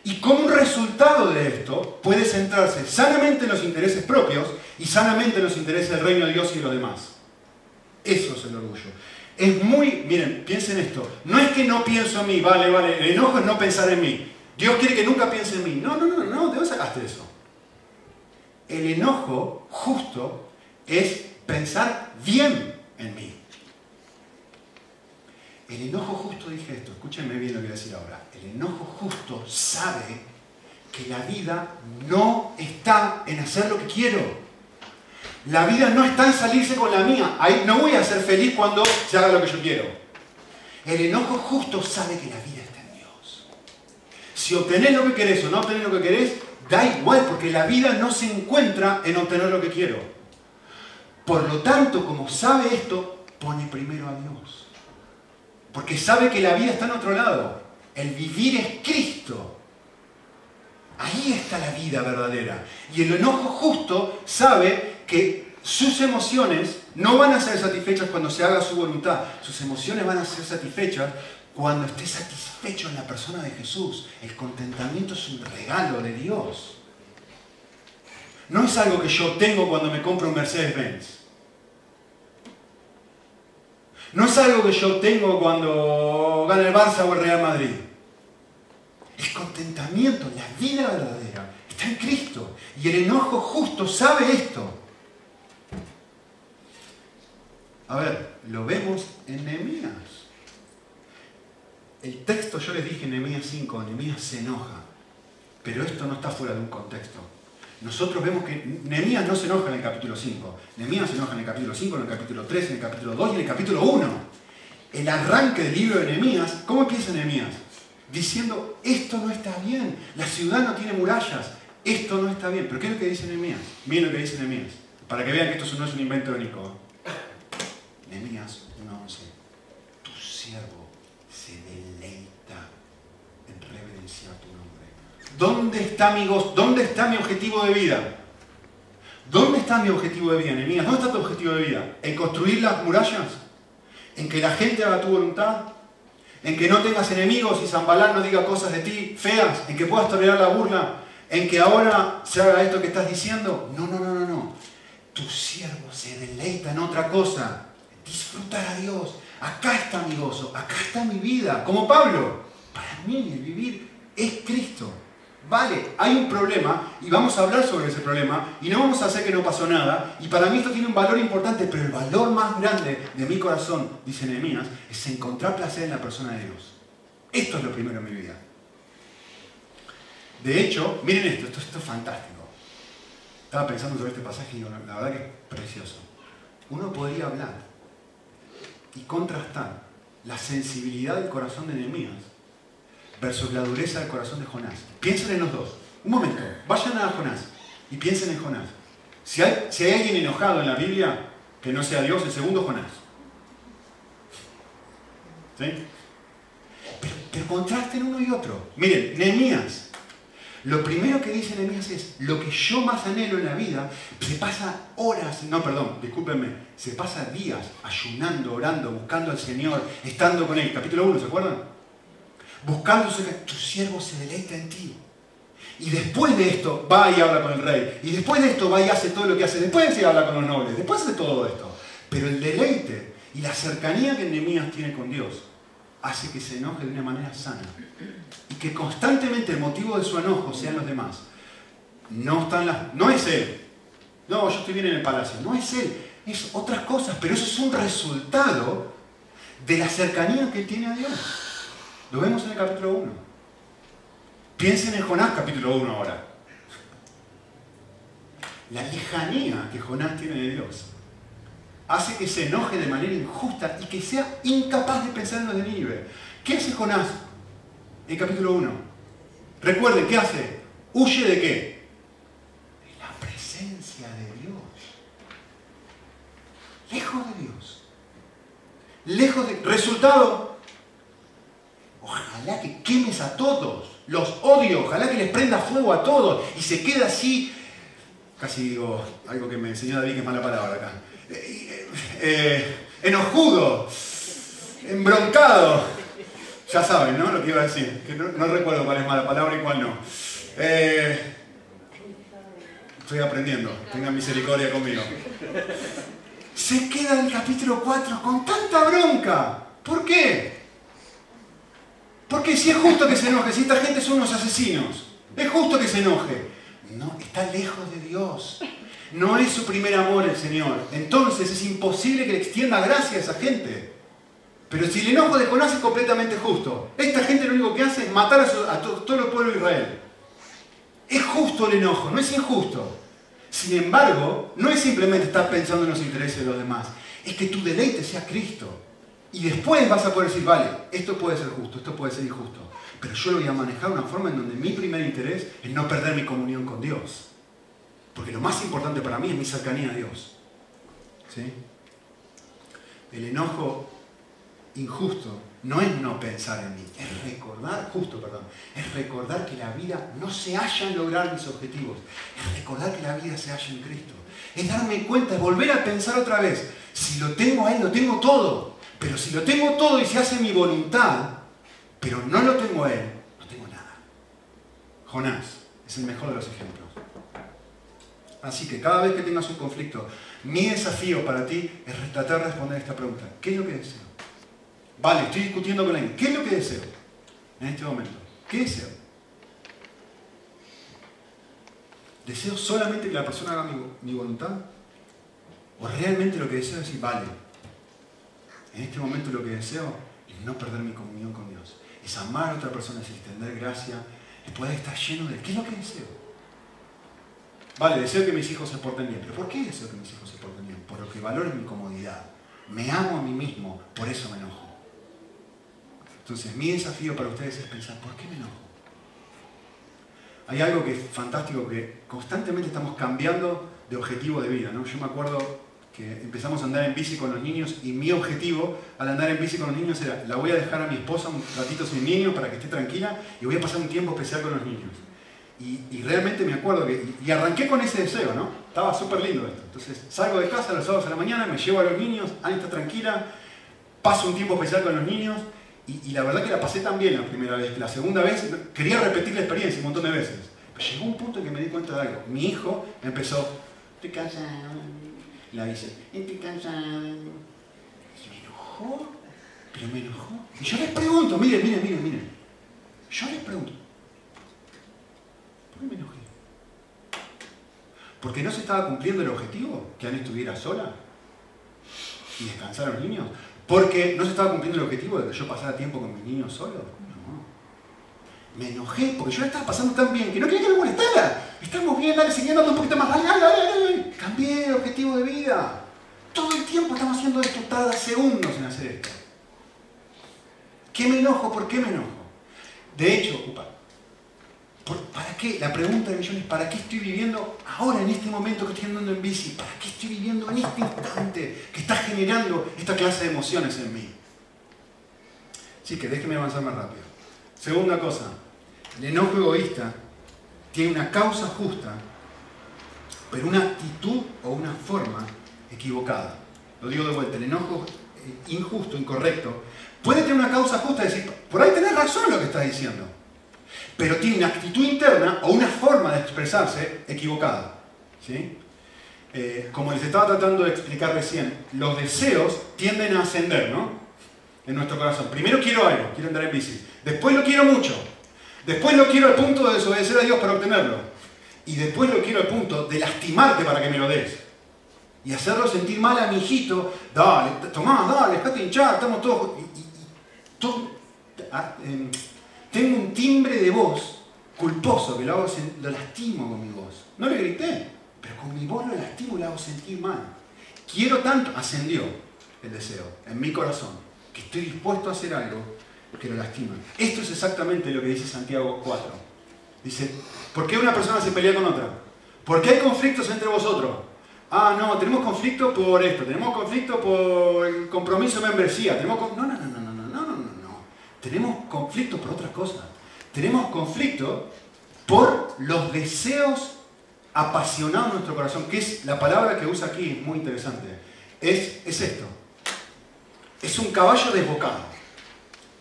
y como resultado de esto puede centrarse sanamente en los intereses propios y sanamente en los intereses del reino de Dios y de los demás. Eso es el orgullo. Es muy, miren, piensen esto, no es que no pienso en mí, vale, vale, el enojo es no pensar en mí. Dios quiere que nunca piense en mí. No, no, no, no, ¿de dónde sacaste eso? El enojo justo es pensar bien en mí. El enojo justo, dije esto, escúchenme bien lo que voy a decir ahora. El enojo justo sabe que la vida no está en hacer lo que quiero. La vida no está en salirse con la mía. Ahí no voy a ser feliz cuando se haga lo que yo quiero. El enojo justo sabe que la vida está en Dios. Si obtenés lo que querés o no obtenés lo que querés, da igual, porque la vida no se encuentra en obtener lo que quiero. Por lo tanto, como sabe esto, pone primero a Dios. Porque sabe que la vida está en otro lado. El vivir es Cristo. Ahí está la vida verdadera. Y el enojo justo sabe que sus emociones no van a ser satisfechas cuando se haga su voluntad. Sus emociones van a ser satisfechas cuando esté satisfecho en la persona de Jesús. El contentamiento es un regalo de Dios. No es algo que yo tengo cuando me compro un Mercedes-Benz. No es algo que yo tengo cuando gana el Barça o el Real Madrid. El contentamiento, la vida verdadera, está en Cristo. Y el enojo justo sabe esto. A ver, lo vemos en Nehemías. El texto, yo les dije en Nehemías 5, Nehemías se enoja. Pero esto no está fuera de un contexto. Nosotros vemos que Nehemías no se enoja en el capítulo 5. Nehemías se enoja en el capítulo 5, en el capítulo 3, en el capítulo 2 y en el capítulo 1. El arranque del libro de Nehemías, ¿cómo empieza Nehemías? Diciendo, esto no está bien, la ciudad no tiene murallas, esto no está bien. ¿Pero qué es lo que dice Nehemías? Miren lo que dice Nehemías, para que vean que esto no es un invento de Nico. Nehemías 1.11. Tu siervo se deleita en reverenciar tu nombre. ¿Dónde está mi? ¿Dónde está mi objetivo de vida? ¿Dónde está mi objetivo de vida, Nehemías? ¿Dónde está tu objetivo de vida? ¿En construir las murallas? ¿En que la gente haga tu voluntad? ¿En que no tengas enemigos y Zambalán no diga cosas de ti feas? ¿En que puedas tolerar la burla? ¿En que ahora se haga esto que estás diciendo? No, no, no, no, no. Tu siervo se deleita en otra cosa disfrutar a Dios. Acá está mi gozo, acá está mi vida. Como Pablo, para mí el vivir es Cristo. Vale, hay un problema y vamos a hablar sobre ese problema y no vamos a hacer que no pasó nada. Y para mí esto tiene un valor importante, pero el valor más grande de mi corazón, dice Nehemías, es encontrar placer en la persona de Dios. Esto es lo primero en mi vida. De hecho, miren esto, esto, esto es fantástico. Estaba pensando sobre este pasaje y la verdad que es precioso. Uno podría hablar y contrastar la sensibilidad del corazón de Nehemías versus la dureza del corazón de Jonás. Piensen en los dos. Un momento, vayan a Jonás y piensen en Jonás. Si hay, si hay alguien enojado en la Biblia, que no sea Dios, el segundo Jonás. ¿Sí? Pero, pero contrasten uno y otro. Miren, Nehemías lo primero que dice Nehemías es, lo que yo más anhelo en la vida, se pasa horas, no, perdón, discúlpenme, se pasa días ayunando, orando, buscando al Señor, estando con Él. Capítulo 1, ¿se acuerdan? Buscando que tu siervo se deleita en ti. Y después de esto va y habla con el rey. Y después de esto va y hace todo lo que hace. Después de eso habla con los nobles. Después hace todo esto. Pero el deleite y la cercanía que Nehemías tiene con Dios hace que se enoje de una manera sana. Y que constantemente el motivo de su enojo sean los demás. No, están las, no es él. No, yo estoy bien en el palacio. No es él. Es otras cosas. Pero eso es un resultado de la cercanía que tiene a Dios. Lo vemos en el capítulo 1. Piensen en Jonás capítulo 1 ahora. La lejanía que Jonás tiene de Dios hace que se enoje de manera injusta y que sea incapaz de pensar en los de Nínive. ¿Qué hace Jonás en capítulo 1? Recuerden, ¿qué hace? ¿Huye de qué? De la presencia de Dios. Lejos de Dios. Lejos de... Resultado, ojalá que quemes a todos. Los odio, ojalá que les prenda fuego a todos. Y se queda así, casi digo algo que me enseñó David que es mala palabra acá eh, enojudo, embroncado. Ya saben, ¿no? Lo que iba a decir. Que no, recuerdo cuál es mala palabra y cuál no. Eh, estoy aprendiendo. Tengan misericordia conmigo. Se queda el capítulo 4 con tanta bronca. ¿Por qué? Porque si es justo que se enoje, si esta gente son unos asesinos, es justo que se enoje. No, está lejos de Dios. No es su primer amor el Señor. Entonces es imposible que le extienda gracia a esa gente. Pero si el enojo de Jonás es completamente justo, esta gente lo único que hace es matar a, todo el pueblo de Israel. Es justo el enojo, no es injusto. Sin embargo, no es simplemente estar pensando en los intereses de los demás, es que tu deleite sea Cristo. Y después vas a poder decir, vale, esto puede ser justo, esto puede ser injusto, pero yo lo voy a manejar de una forma en donde mi primer interés es no perder mi comunión con Dios. Porque lo más importante para mí es mi cercanía a Dios. El enojo injusto no es no pensar en mí, es recordar, justo, perdón, es recordar que la vida no se halla en lograr mis objetivos, es recordar que la vida se halla en Cristo, es darme cuenta, es volver a pensar otra vez, si lo tengo a Él, lo tengo todo, pero si lo tengo todo y se hace mi voluntad, pero no lo tengo Él, no tengo nada. Jonás es el mejor de los ejemplos. Así que cada vez que tengas un conflicto, mi desafío para ti es tratar de responder esta pregunta. ¿Qué es lo que deseo? Vale, estoy discutiendo con alguien. ¿Qué es lo que deseo en este momento? ¿Qué deseo? ¿Deseo solamente que la persona haga mi, voluntad? ¿O realmente lo que deseo es decir, vale, en este momento lo que deseo es no perder mi comunión con Dios? Es amar a otra persona, es extender gracia, es poder estar lleno de... ¿Qué es lo que deseo? Vale, deseo que mis hijos se porten bien. ¿Pero por qué deseo que mis hijos se porten bien? Por lo que valoro mi comodidad. Me amo a mí mismo, por eso me enojo. Entonces, mi desafío para ustedes es pensar, ¿por qué me enojo? Hay algo que es fantástico, que constantemente estamos cambiando de objetivo de vida. ¿no? Yo me acuerdo que empezamos a andar en bici con los niños y mi objetivo al andar en bici con los niños era, la voy a dejar a mi esposa un ratito sin niños para que esté tranquila y voy a pasar un tiempo especial con los niños. Y, realmente me acuerdo que, y, arranqué con ese deseo, ¿no? Estaba súper lindo esto. Entonces salgo de casa los sábados a la mañana, me llevo a los niños, Ana está tranquila, paso un tiempo especial con los niños y, la verdad que la pasé tan bien la primera vez. La segunda vez quería repetir la experiencia un montón de veces. Pero llegó un punto en que me di cuenta de algo. Mi hijo empezó, estoy cansado. La dice, estoy cansado. Y me enojó, pero me enojó. Y yo les pregunto, miren, miren, miren, miren. Yo les pregunto, me enojé? ¿Porque no se estaba cumpliendo el objetivo? ¿Que Ana estuviera sola? ¿Y descansar a los niños? ¿Porque no se estaba cumpliendo el objetivo de que yo pasara tiempo con mis niños solo? Me enojé porque yo la estaba pasando tan bien que no quería que me molestara. Estamos bien, dale, siguiendo un poquito más. Dale. Cambié de objetivo de vida. Todo el tiempo estamos haciendo esto, cada segundos en hacer esto. ¿Qué me enojo? ¿Por qué me enojo? De hecho, ocupa, ¿Para qué? La pregunta de millones, ¿para qué estoy viviendo ahora, en este momento que estoy andando en bici? ¿Para qué estoy viviendo en este instante que está generando esta clase de emociones en mí? Así que déjeme avanzar más rápido. Segunda cosa, el enojo egoísta tiene una causa justa, pero una actitud o una forma equivocada. Lo digo de vuelta, el enojo injusto, incorrecto, puede tener una causa justa, decir, por ahí tenés razón lo que estás diciendo pero tiene una actitud interna o una forma de expresarse equivocada. ¿sí? Eh, como les estaba tratando de explicar recién, los deseos tienden a ascender ¿no? en nuestro corazón. Primero quiero algo, quiero andar en bici. Después lo quiero mucho. Después lo quiero al punto de desobedecer a Dios para obtenerlo. Y después lo quiero al punto de lastimarte para que me lo des. Y hacerlo sentir mal a mi hijito. Dale, tomá, dale, déjate hinchar, estamos todos... Ah, em, tengo un timbre de voz culposo que lo, hago, lo lastimo con mi voz. No le grité, pero con mi voz lo lastimo y lo hago sentir mal. Quiero tanto, ascendió el deseo en mi corazón, que estoy dispuesto a hacer algo que lo lastima. Esto es exactamente lo que dice Santiago 4. Dice, ¿por qué una persona se pelea con otra? ¿Por qué hay conflictos entre vosotros? Ah, no, tenemos conflicto por esto, tenemos conflicto por el compromiso de membresía, tenemos... No, no, no, no. Tenemos conflicto por otras cosas. Tenemos conflicto por los deseos apasionados en nuestro corazón, que es la palabra que usa aquí, muy interesante. Es, es esto. Es un caballo desbocado.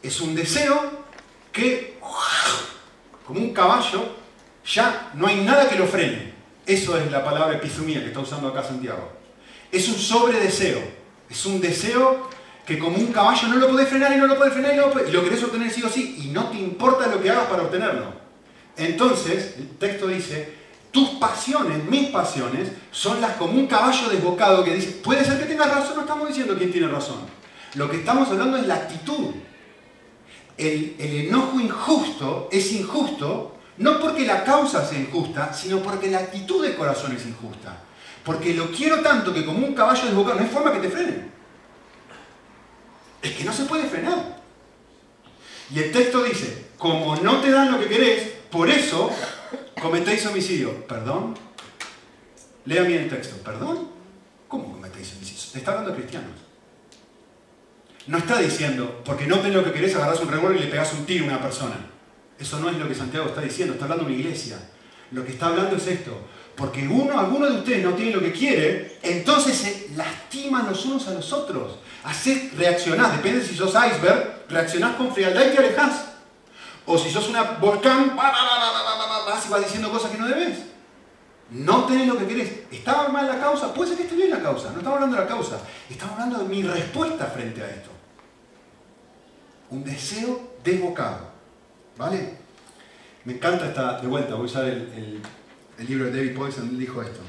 Es un deseo que, como un caballo, ya no hay nada que lo frene. Eso es la palabra epizumía que está usando acá Santiago. Es un sobredeseo. Es un deseo que como un caballo no lo podés frenar y no lo podés frenar y, lo, y lo querés obtener sí o sí y no te importa lo que hagas para obtenerlo. Entonces, el texto dice, tus pasiones, mis pasiones, son las como un caballo desbocado que dice, puede ser que tengas razón, no estamos diciendo quién tiene razón. Lo que estamos hablando es la actitud. El, enojo injusto es injusto no porque la causa sea injusta, sino porque la actitud del corazón es injusta. Porque lo quiero tanto que como un caballo desbocado, no hay forma que te frene es que no se puede frenar. Y el texto dice, como no te dan lo que querés, por eso cometéis homicidio. ¿Perdón? Lea bien el texto. ¿Perdón? ¿Cómo cometéis homicidio? Está hablando cristianos. No está diciendo, porque no tenés lo que querés, agarrás un revólver y le pegás un tiro a una persona. Eso no es lo que Santiago está diciendo, está hablando de una iglesia. Lo que está hablando es esto. Porque uno, alguno de ustedes no tiene lo que quiere, entonces se lastiman los unos a los otros. Así reaccionás, depende si sos iceberg, reaccionás con frialdad y te alejás. O si sos una volcán, vas y vas diciendo cosas que no debes. No tenés lo que querés. ¿Estaba mal la causa? Puede ser que esté bien la causa. No estamos hablando de la causa. Estamos hablando de mi respuesta frente a esto. Un deseo desbocado. ¿Vale? Me encanta esta, de vuelta, voy a usar el, libro de David Poison, él dijo esto.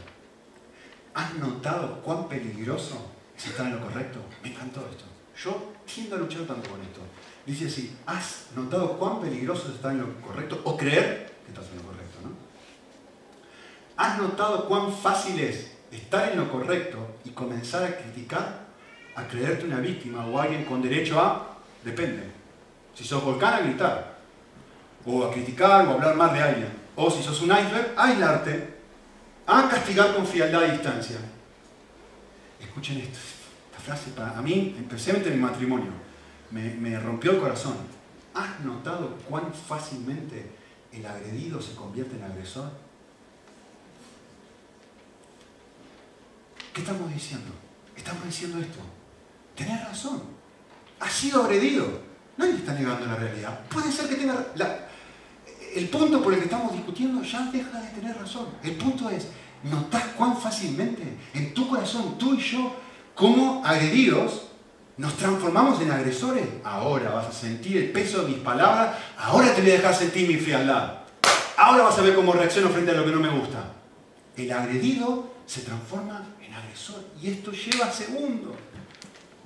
¿Has notado cuán peligroso es estar en lo correcto? Me encantó esto. Yo tiendo a luchar tanto con esto. Dice así, ¿has notado cuán peligroso es estar en lo correcto o creer que estás en lo correcto? ¿no? ¿Has notado cuán fácil es estar en lo correcto y comenzar a criticar, a creerte una víctima o alguien con derecho a, depende. Si sos volcán, a gritar, o a criticar o a hablar mal de alguien. O si sos un iceberg, a aislarte, a castigar con frialdad a distancia. Escuchen esto, esta frase para a mí, especialmente en mi matrimonio, me, me rompió el corazón. ¿Has notado cuán fácilmente el agredido se convierte en agresor? ¿Qué estamos diciendo? Estamos diciendo esto. Tenés razón. Has sido agredido. Nadie está negando la realidad. Puede ser que tenga... La, el punto por el que estamos discutiendo ya deja de tener razón. El punto es, ¿notás cuán fácilmente en tu corazón, tú y yo, como agredidos, nos transformamos en agresores? Ahora vas a sentir el peso de mis palabras, ahora te voy a dejar sentir mi frialdad. Ahora vas a ver cómo reacciono frente a lo que no me gusta. El agredido se transforma en agresor y esto lleva segundos,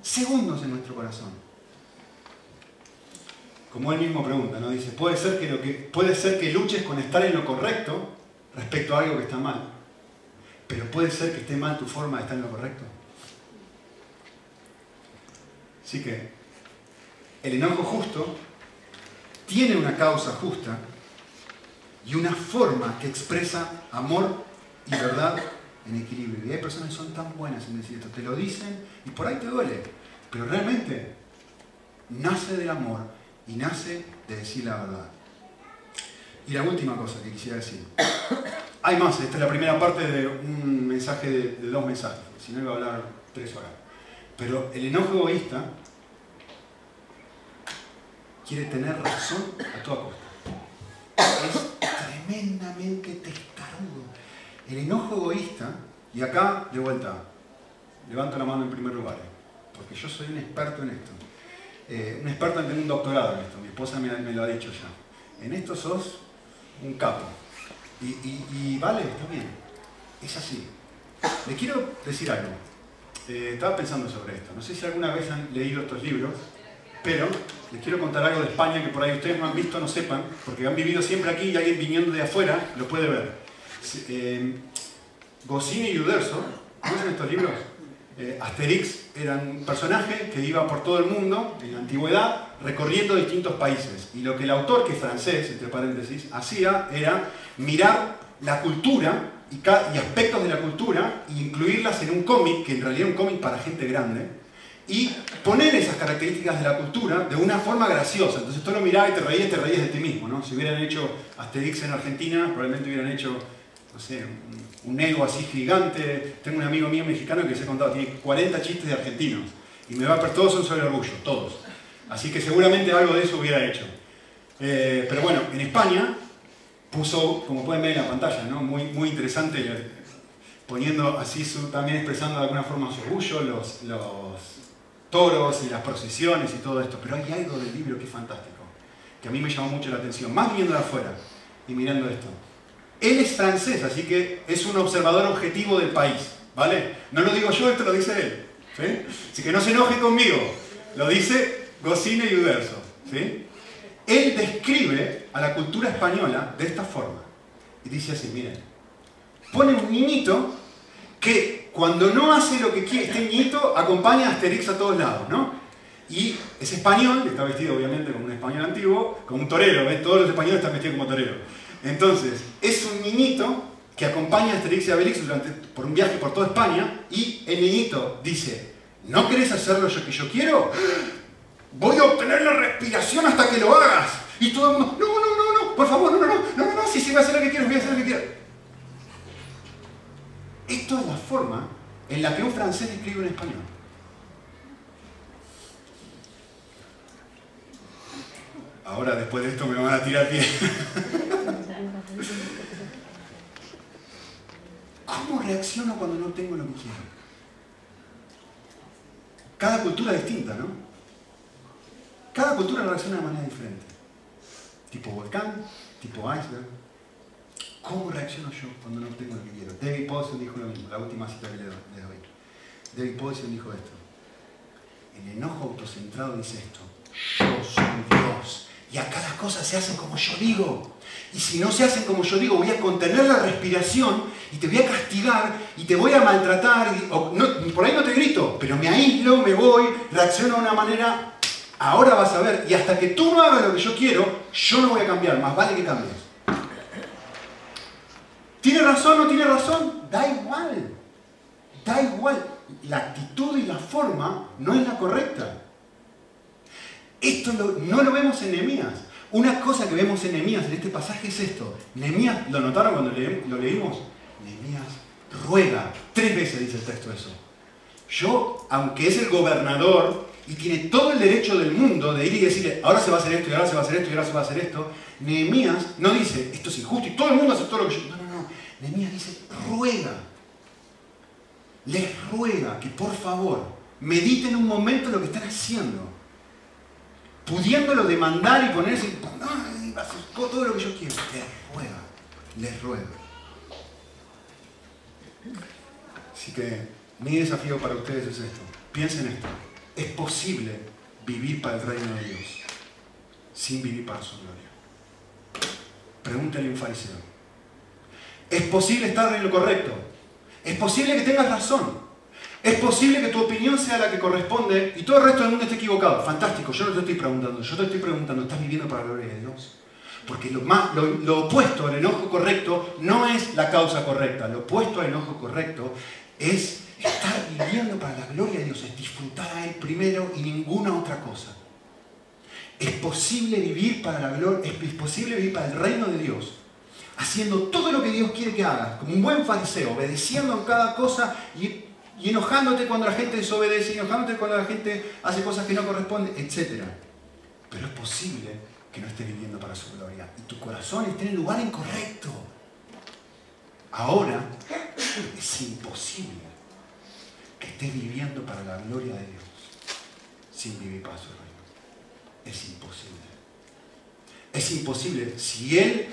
segundos en nuestro corazón como él mismo pregunta, ¿no? Dice, puede ser que, lo que, puede ser que luches con estar en lo correcto respecto a algo que está mal, pero puede ser que esté mal tu forma de estar en lo correcto. Así que el enojo justo tiene una causa justa y una forma que expresa amor y verdad en equilibrio. Y hay personas que son tan buenas en decir esto, te lo dicen y por ahí te duele, pero realmente nace del amor y nace de decir la verdad. Y la última cosa que quisiera decir. Hay más, esta es la primera parte de un mensaje de, dos mensajes, si no iba a hablar tres horas. Pero el enojo egoísta quiere tener razón a toda costa. Es tremendamente testarudo. El enojo egoísta, y acá de vuelta, levanto la mano en primer lugar, porque yo soy un experto en esto. Eh, un experto en un doctorado en esto, mi esposa me, lo ha dicho ya. En esto sos un capo. Y, vale, está bien. Es así. Le quiero decir algo. Eh, estaba pensando sobre esto. No sé si alguna vez han leído estos libros, pero les quiero contar algo de España que por ahí ustedes no han visto, no sepan, porque han vivido siempre aquí y alguien viniendo de afuera lo puede ver. Eh, y Uderzo, ¿conocen estos libros? Eh, Asterix era un personaje que iba por todo el mundo, en la antigüedad, recorriendo distintos países. Y lo que el autor, que es francés, entre paréntesis, hacía era mirar la cultura y, aspectos de la cultura e incluirlas en un cómic, que en realidad es un cómic para gente grande, y poner esas características de la cultura de una forma graciosa. Entonces tú lo mirabas y te reías, te reías de ti mismo. ¿no? Si hubieran hecho Asterix en Argentina, probablemente hubieran hecho, no sé, ego así gigante. Tengo un amigo mío mexicano que se ha contado, tiene 40 chistes de argentinos. Y me va a todos son sobre orgullo, todos. Así que seguramente algo de eso hubiera hecho. Eh, pero bueno, en España puso, como pueden ver en la pantalla, ¿no? muy, muy interesante, eh, poniendo así, también expresando de alguna forma su orgullo, los, los toros y las procesiones y todo esto. Pero hay algo del libro que es fantástico, que a mí me llamó mucho la atención, más viendo de afuera y mirando esto. Él es francés, así que es un observador objetivo del país, ¿vale? No lo digo yo, esto lo dice él. ¿sí? Así que no se enoje conmigo, lo dice Goscinny y Uderzo. ¿sí? Él describe a la cultura española de esta forma. Y dice así, miren, pone un niñito que cuando no hace lo que quiere, este niñito acompaña a Asterix a todos lados, ¿no? Y es español, está vestido obviamente como un español antiguo, como un torero, ¿ves? Todos los españoles están vestidos como torero. Entonces, es un niñito que acompaña a Asterix y Obelix durante, por un viaje por toda España y el niñito dice, ¿No querés hacer lo que yo quiero? Voy a obtener la respiración hasta que lo hagas. Y todo el mundo, no, no, no, no, por favor, no, no, no, no, no, no, si sí, voy a hacer lo que quiero, voy a hacer lo que quiero. Esto es la forma en la que un francés escribe en español. Ahora, después de esto, me van a tirar pie. *laughs* ¿Cómo reacciono cuando no tengo lo que quiero? Cada cultura es distinta, ¿no? Cada cultura reacciona de manera diferente. Tipo volcán, tipo iceberg. ¿Cómo reacciono yo cuando no tengo lo que quiero? David Paulson dijo lo mismo, la última cita que le doy. David Paulson dijo esto. El enojo autocentrado dice esto. Yo soy Dios. Y acá las cosas se hacen como yo digo. Y si no se hacen como yo digo, voy a contener la respiración y te voy a castigar y te voy a maltratar. por ahí no te grito, pero me aíslo, me voy, reacciono de una manera. Ahora vas a ver. Y hasta que tú no hagas lo que yo quiero, yo no voy a cambiar. Más vale que cambies. ¿Tiene razón o no tiene razón? Da igual. Da igual. La actitud y la forma no es la correcta. Esto no lo vemos en Nehemías. Una cosa que vemos en Nehemías en este pasaje es esto. Nehemías, ¿lo notaron cuando lo leímos? Nehemías ruega. Tres veces dice el texto eso. Yo, aunque es el gobernador y tiene todo el derecho del mundo de ir y decirle, ahora se va a hacer esto, y ahora se va a hacer esto, y ahora se va a hacer esto, Nehemías no dice, esto es injusto y todo el mundo hace todo lo que yo... No, no, no. Nehemías dice, ruega. Les ruega que por favor mediten un momento lo que están haciendo pudiéndolo demandar y ponerse, todo lo que yo quiero. Les ruega, les ruega. Así que mi desafío para ustedes es esto. Piensen esto. Es posible vivir para el reino de Dios sin vivir para su gloria. Pregúntale a un fariseo. Es posible estar en lo correcto. Es posible que tengas razón. Es posible que tu opinión sea la que corresponde y todo el resto del mundo esté equivocado. Fantástico, yo no te estoy preguntando, yo te estoy preguntando, ¿estás viviendo para la gloria de Dios? Porque lo, más, lo, opuesto al enojo correcto no es la causa correcta, lo opuesto al enojo correcto es estar viviendo para la gloria de Dios, es disfrutar a Él primero y ninguna otra cosa. Es posible vivir para la gloria, es posible vivir para el reino de Dios, haciendo todo lo que Dios quiere que hagas, como un buen fariseo, obedeciendo en cada cosa y y enojándote cuando la gente desobedece, enojándote cuando la gente hace cosas que no corresponden, etc. Pero es posible que no estés viviendo para su gloria y tu corazón esté en el lugar incorrecto. Ahora es imposible que estés viviendo para la gloria de Dios sin vivir para su reino. Es imposible. Es imposible si Él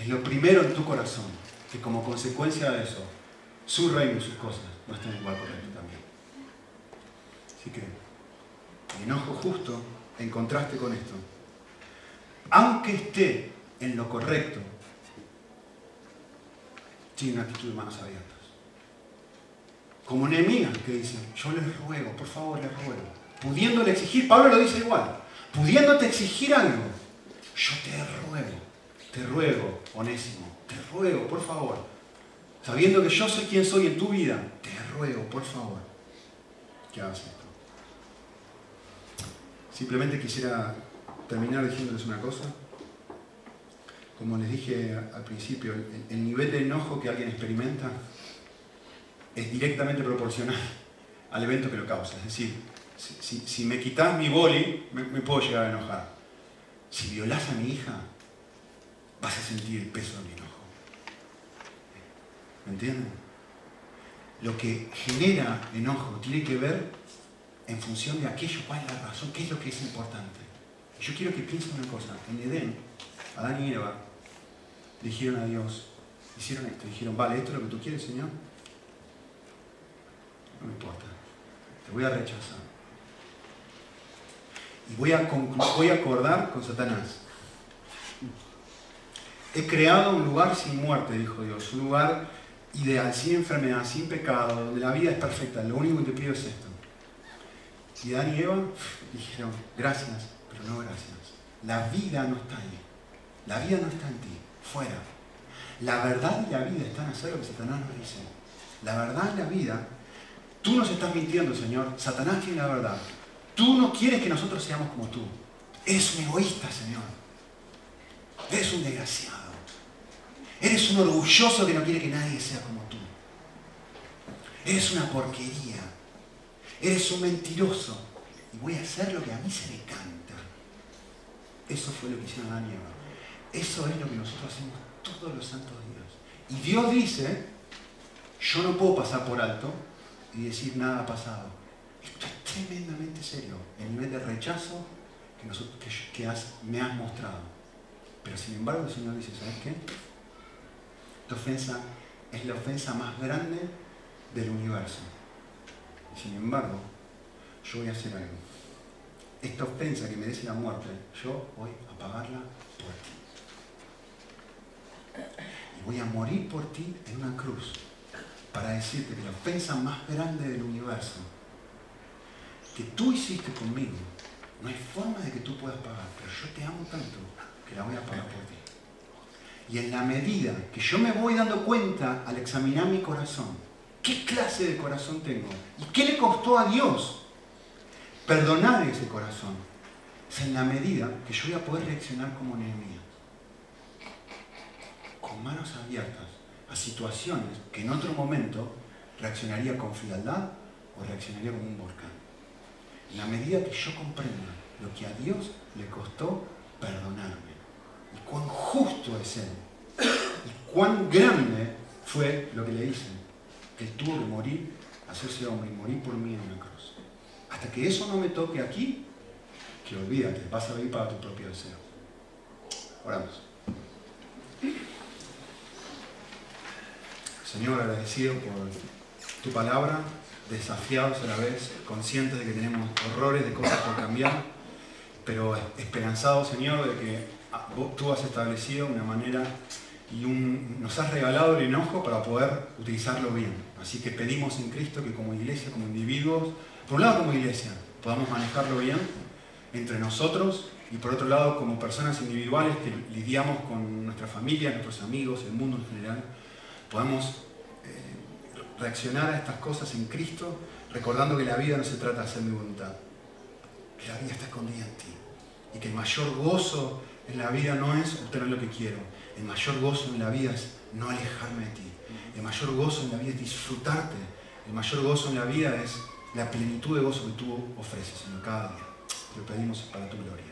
es lo primero en tu corazón, que como consecuencia de eso, su reino y sus cosas no estén igual correcto también. Así que el enojo justo en contraste con esto, aunque esté en lo correcto, tiene una actitud de manos abiertas. Como Nehemías que dice, yo les ruego, por favor les ruego, pudiéndole exigir, Pablo lo dice igual, pudiéndote exigir algo, yo te ruego, te ruego, onésimo, te ruego, por favor, sabiendo que yo soy quien soy en tu vida, te ruego, por favor, que hagas esto. Simplemente quisiera terminar diciéndoles una cosa. Como les dije al principio, el, nivel de enojo que alguien experimenta es directamente proporcional *laughs* al evento que lo causa. Es decir, si, me quitas mi boli, me, me, puedo llegar a enojar. Si violas a mi hija, vas a sentir el peso de mi enojo. ¿Me entienden? lo que genera enojo tiene que ver en función de aquello, cuál es la razón, qué es lo que es importante. Yo quiero que piensen una cosa. En Edén, Adán y Eva dijeron a Dios, hicieron esto, dijeron, vale, esto es lo que tú quieres, Señor. No me importa, te voy a rechazar. Y voy a, voy a acordar con Satanás. He creado un lugar sin muerte, dijo Dios, un lugar ideal, sin enfermedad, sin pecado, donde la vida es perfecta, lo único que te pido es esto. Y Adán y Eva dijeron, gracias, pero no gracias. La vida no está ahí. La vida no está en ti, fuera. La verdad y la vida están a hacer lo que Satanás nos dice. La verdad y la vida, Tú nos estás mintiendo, Señor. Satanás tiene la verdad. Tú no quieres que nosotros seamos como tú. Eres un egoísta, Señor. Eres un desgraciado. Eres un orgulloso que no quiere que nadie sea como tú. Eres una porquería. Eres un mentiroso. Y voy a hacer lo que a mí se me canta. Eso fue lo que hicieron Adán y. Eso es lo que nosotros hacemos todos los santos días. Y Dios dice, yo no puedo pasar por alto y decir nada ha pasado. Esto es tremendamente serio. El nivel de rechazo que, que, me has mostrado. Pero sin embargo el Señor dice, ¿sabes qué? Esta ofensa es la ofensa más grande del universo. Sin embargo, yo voy a hacer algo. Esta ofensa que merece la muerte, yo voy a pagarla por ti. Y voy a morir por ti en una cruz para decirte que la ofensa más grande del universo que tú hiciste conmigo, no hay forma de que tú puedas pagar, pero yo te amo tanto que la voy a pagar por ti. Y en la medida que yo me voy dando cuenta al examinar mi corazón, ¿qué clase de corazón tengo? ¿Y qué le costó a Dios perdonar ese corazón? Es en la medida que yo voy a poder reaccionar como Nehemías, con manos abiertas a situaciones que en otro momento reaccionaría con frialdad o reaccionaría como un volcán. En la medida que yo comprenda lo que a Dios le costó perdonarme y cuán justo es Él y cuán grande fue lo que le que Él tuvo que morir, hacerse hombre y morir por mí en una cruz. Hasta que eso no me toque aquí, que olvídate, vas a vivir para tu propio deseo. Oramos. Señor, agradecido por tu palabra, desafiados a la vez, conscientes de que tenemos horrores de cosas por cambiar, pero esperanzados, Señor, de que ah, tú has establecido una manera y nos has regalado el enojo para poder utilizarlo bien. Así que pedimos en Cristo que como iglesia, como individuos, por un lado como iglesia, podamos manejarlo bien entre nosotros y por otro lado como personas individuales que lidiamos con nuestra familia, nuestros amigos, el mundo en general, podamos reaccionar a estas cosas en Cristo, recordando que la vida no se trata de hacer mi voluntad, que la vida está escondida en ti y que el mayor gozo en la vida no es obtener lo que quiero, el mayor gozo en la vida es no alejarme de ti, el mayor gozo en la vida es disfrutarte, el mayor gozo en la vida es la plenitud de gozo que tú ofreces, en cada día. Te lo pedimos para tu gloria.